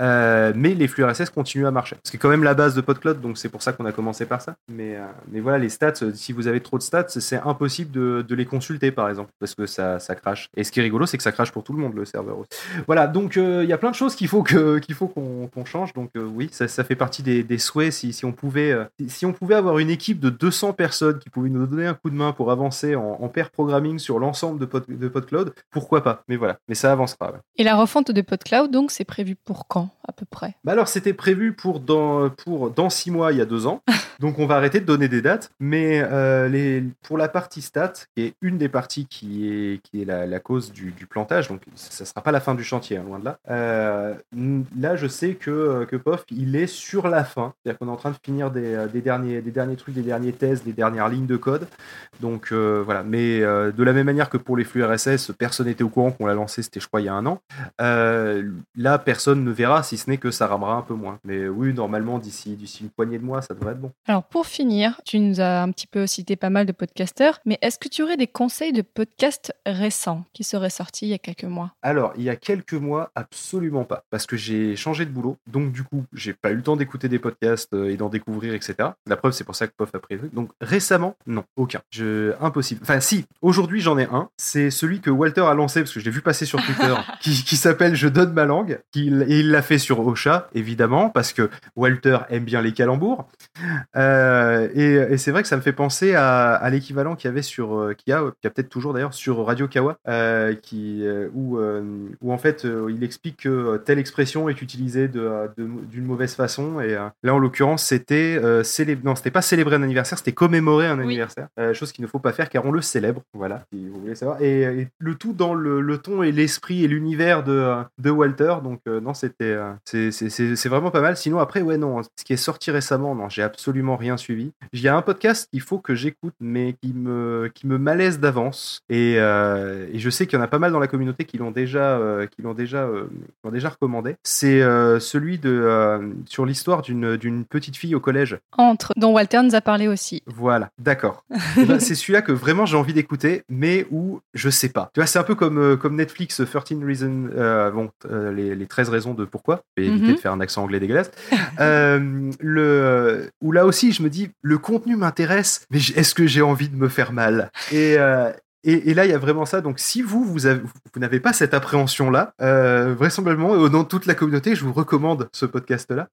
Speaker 2: euh, mais les flux RSS continuent à marcher. C'est quand même la base de PodCloud, donc c'est pour ça qu'on a commencé par ça. Mais, euh, mais voilà, les stats, euh, si vous avez trop de stats, c'est impossible de, les consulter par exemple, parce que ça, ça crache. Et ce qui est rigolo, c'est que ça crache pour tout le monde le serveur aussi. Voilà, donc il y a plein de choses qu'il faut qu'il faut qu'on change. Donc oui, ça, fait partie des, souhaits. Si, on pouvait si on pouvait avoir une équipe de 200 personnes qui pouvaient nous donner un coup de main pour avancer en, en pair programming sur l'ensemble de, Pod, de PodCloud, pourquoi pas? Mais voilà, mais ça avancera. ouais.
Speaker 1: Et la refonte de PodCloud, donc, c'est prévu pour quand, à peu près?
Speaker 2: Bah alors c'était prévu pour dans pour dans six mois il y a deux ans, donc on va arrêter de donner des dates. Mais euh, les pour la partie stat, qui est une des parties qui est qui est la, la cause du, du plantage, donc ça sera pas la fin du chantier, hein, loin de là. Euh, là je sais que que POF il est sur la fin, c'est-à-dire qu'on est en train de finir des, euh, des derniers des derniers trucs, des derniers tests, des dernières lignes de code. Donc euh, voilà, mais euh, de la même manière que pour les flux RSS, personne n'était au courant qu'on l'a lancé, c'était je crois il y a un an. Euh, là, personne ne verra si ce n'est que ça ramera un peu moins. Mais oui, normalement, d'ici une poignée de mois, ça devrait être bon.
Speaker 1: Alors, pour finir, tu nous as un petit peu cité pas mal de podcasteurs, mais est-ce que tu aurais des conseils de podcasts récents qui seraient sortis il y a quelques mois?
Speaker 2: Alors, il y a quelques mois, absolument pas, parce que j'ai changé de boulot, donc du coup, j'ai pas eu le temps d'écouter des podcasts et d'en découvrir, etc. La preuve, c'est pour ça que POF a pris. Donc récemment, non, aucun. Je... Impossible. Enfin, si, aujourd'hui, j'en ai un. C'est celui que Walter a lancé, parce que je l'ai vu passer sur Twitter, qui, qui s'appelle Je donne ma langue. Qui, et il l'a fait sur Ocha, évidemment, parce que Walter aime bien les calembours. Euh, et et c'est vrai que ça me fait penser à, à l'équivalent qu'il y avait sur, euh, qu'il y a, a peut-être toujours d'ailleurs sur Radio Kawa, euh, qui, où, euh, où en fait il explique que telle expression est utilisée de- de- d'une mauvaise façon. Et là en l'occurrence c'était célé- non c'était pas célébrer un anniversaire, c'était commémorer un anniversaire, chose qu'il ne faut pas faire car on le célèbre. Voilà, si vous voulez savoir. Et, et le tout dans le, le ton et l'esprit et l'univers de, de Walter. Donc euh, non c'était euh, c'est- vraiment pas mal. Sinon après ouais non ce qui est sorti récemment non j'ai absolument rien suivi. Il y a un podcast qu'il faut que j'écoute, mais qui me, qui me malaise d'avance. Et, euh, et je sais qu'il y en a pas mal dans la communauté qui l'ont déjà, qui l'ont déjà, qui déjà recommandé. C'est celui de, sur l'histoire d'une, d'une petite fille au collège.
Speaker 1: Entre, dont Walter nous a parlé aussi.
Speaker 2: Voilà, d'accord. Ben, c'est celui-là que vraiment j'ai envie d'écouter, mais où je sais pas. Tu vois, c'est un peu comme, euh, comme Netflix, 13 Reasons, euh, bon, euh, les, les 13 raisons de pourquoi. Je vais éviter
Speaker 1: Mhm.
Speaker 2: de faire un accent anglais dégueulasse. Euh, le, où là aussi, je me dis, le contenu m'intéresse, mais est-ce que j'ai envie de me faire mal? Et, euh, et, là, il y a vraiment ça. Donc, si vous, vous, avez- vous n'avez pas cette appréhension-là, euh, vraisemblablement, au nom de toute la communauté, je vous recommande ce podcast-là.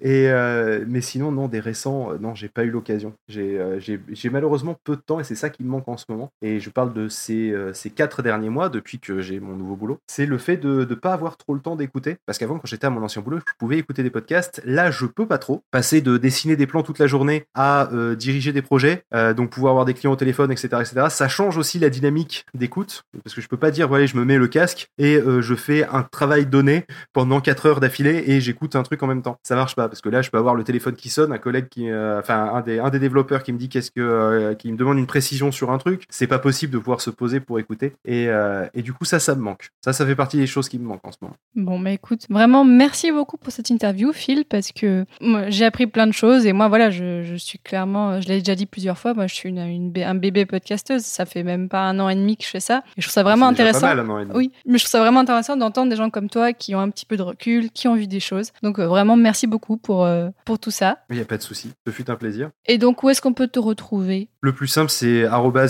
Speaker 2: Et euh, mais sinon, non, des récents, euh, non, j'ai pas eu l'occasion. J'ai malheureusement peu de temps et c'est ça qui me manque en ce moment. Et je parle de ces, quatre derniers mois depuis que j'ai mon nouveau boulot. C'est le fait de ne pas avoir trop le temps d'écouter. Parce qu'avant, quand j'étais à mon ancien boulot, je pouvais écouter des podcasts. Là, je peux pas trop. Passer de dessiner des plans toute la journée à diriger des projets, donc pouvoir avoir des clients au téléphone, etc., etc. Ça change aussi la dynamique d'écoute. Parce que je peux pas dire, voilà, je me mets le casque et euh, je fais un travail donné pendant 4 heures d'affilée et j'écoute un truc en même temps. Ça marche pas parce que là, je peux avoir le téléphone qui sonne, un collègue qui, euh, enfin, un des, un des développeurs qui me dit qu'est-ce que, euh, qui me demande une précision sur un truc. C'est pas possible de pouvoir se poser pour écouter. Et, et du coup, ça, ça me manque. Ça, ça fait partie des choses qui me manquent en ce moment.
Speaker 1: Bon, bah écoute, vraiment merci beaucoup pour cette interview, Phil, parce que j'ai appris plein de choses et moi, voilà, je, je suis clairement, je l'ai déjà dit plusieurs fois, moi, je suis une, un bébé podcasteuse. Ça fait même pas un an et demi que je fais ça et je trouve ça vraiment intéressant.
Speaker 2: Pas mal, un an et demi.
Speaker 1: Oui, mais je trouve ça vraiment intéressant d'entendre des gens comme toi qui ont un petit peu de recul, qui ont vu des choses. Donc euh, vraiment, merci beaucoup pour, euh, pour tout ça.
Speaker 2: Il n'y a pas de souci. Ce fut un plaisir.
Speaker 1: Et donc, où est-ce qu'on peut te retrouver?
Speaker 2: Le plus simple, c'est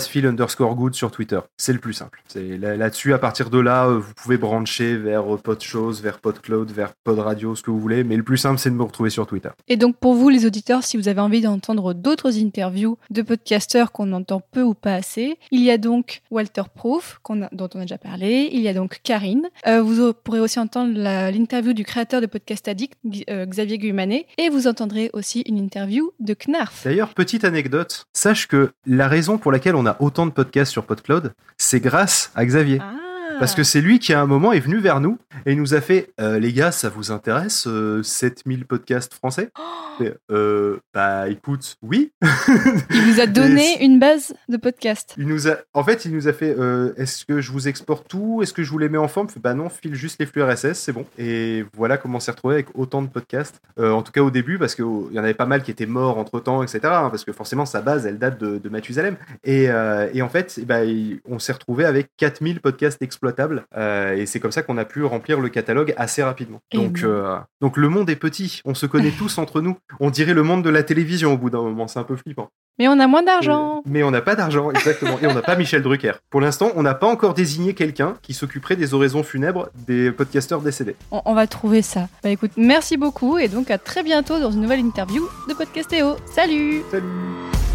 Speaker 2: phil underscore good sur Twitter. C'est le plus simple. C'est là- là-dessus, à partir de là, euh, vous pouvez brancher vers PodChose, vers PodCloud, vers PodRadio, ce que vous voulez. Mais le plus simple, c'est de me retrouver sur Twitter.
Speaker 1: Et donc pour vous les auditeurs, si vous avez envie d'entendre d'autres interviews de podcasteurs qu'on entend peu ou pas assez, il y a donc Walter Proof a- dont on a déjà parlé, il y a donc Karine. Euh, vous pourrez aussi entendre l'interview du créateur de Podcast Addict, euh, Xavier Guimanet, et vous entendrez aussi une interview de Knarf.
Speaker 2: D'ailleurs, petite anecdote, sache que que la raison pour laquelle on a autant de podcasts sur PodCloud, c'est grâce à Xavier.
Speaker 1: Ah.
Speaker 2: Parce que c'est lui qui, à un moment, est venu vers nous et il nous a fait euh, Les gars, ça vous intéresse euh, 7000 podcasts français? Et, euh, Bah écoute, oui.
Speaker 1: il vous a donné une base de podcast.
Speaker 2: Il nous a, en fait, il nous a fait euh, Est-ce que je vous exporte tout? Est-ce que je vous les mets en forme? Fait, Bah non, file juste les flux RSS, c'est bon. Et voilà comment on s'est retrouvé avec autant de podcasts. Euh, en tout cas au début, parce qu'il y en avait pas mal qui étaient morts entre temps, etc. hein, parce que forcément, sa base, elle date de, de Mathusalem. Et, euh, et en fait, il- on s'est retrouvé avec 4000 podcasts exploitables. euh, et c'est comme ça qu'on a pu remplir le catalogue assez rapidement. Donc,
Speaker 1: bon.
Speaker 2: euh, donc le monde est petit. On se connaît tous entre nous. On dirait le monde de la télévision au bout d'un moment. C'est un peu flippant.
Speaker 1: Mais on a moins d'argent.
Speaker 2: Euh, Mais on n'a pas d'argent, exactement. Et on n'a pas Michel Drucker. Pour l'instant, on n'a pas encore désigné quelqu'un qui s'occuperait des oraisons funèbres des podcasteurs décédés.
Speaker 1: On, on va trouver ça. Bah écoute, merci beaucoup et donc à très bientôt dans une nouvelle interview de Podcastéo. Salut
Speaker 2: Salut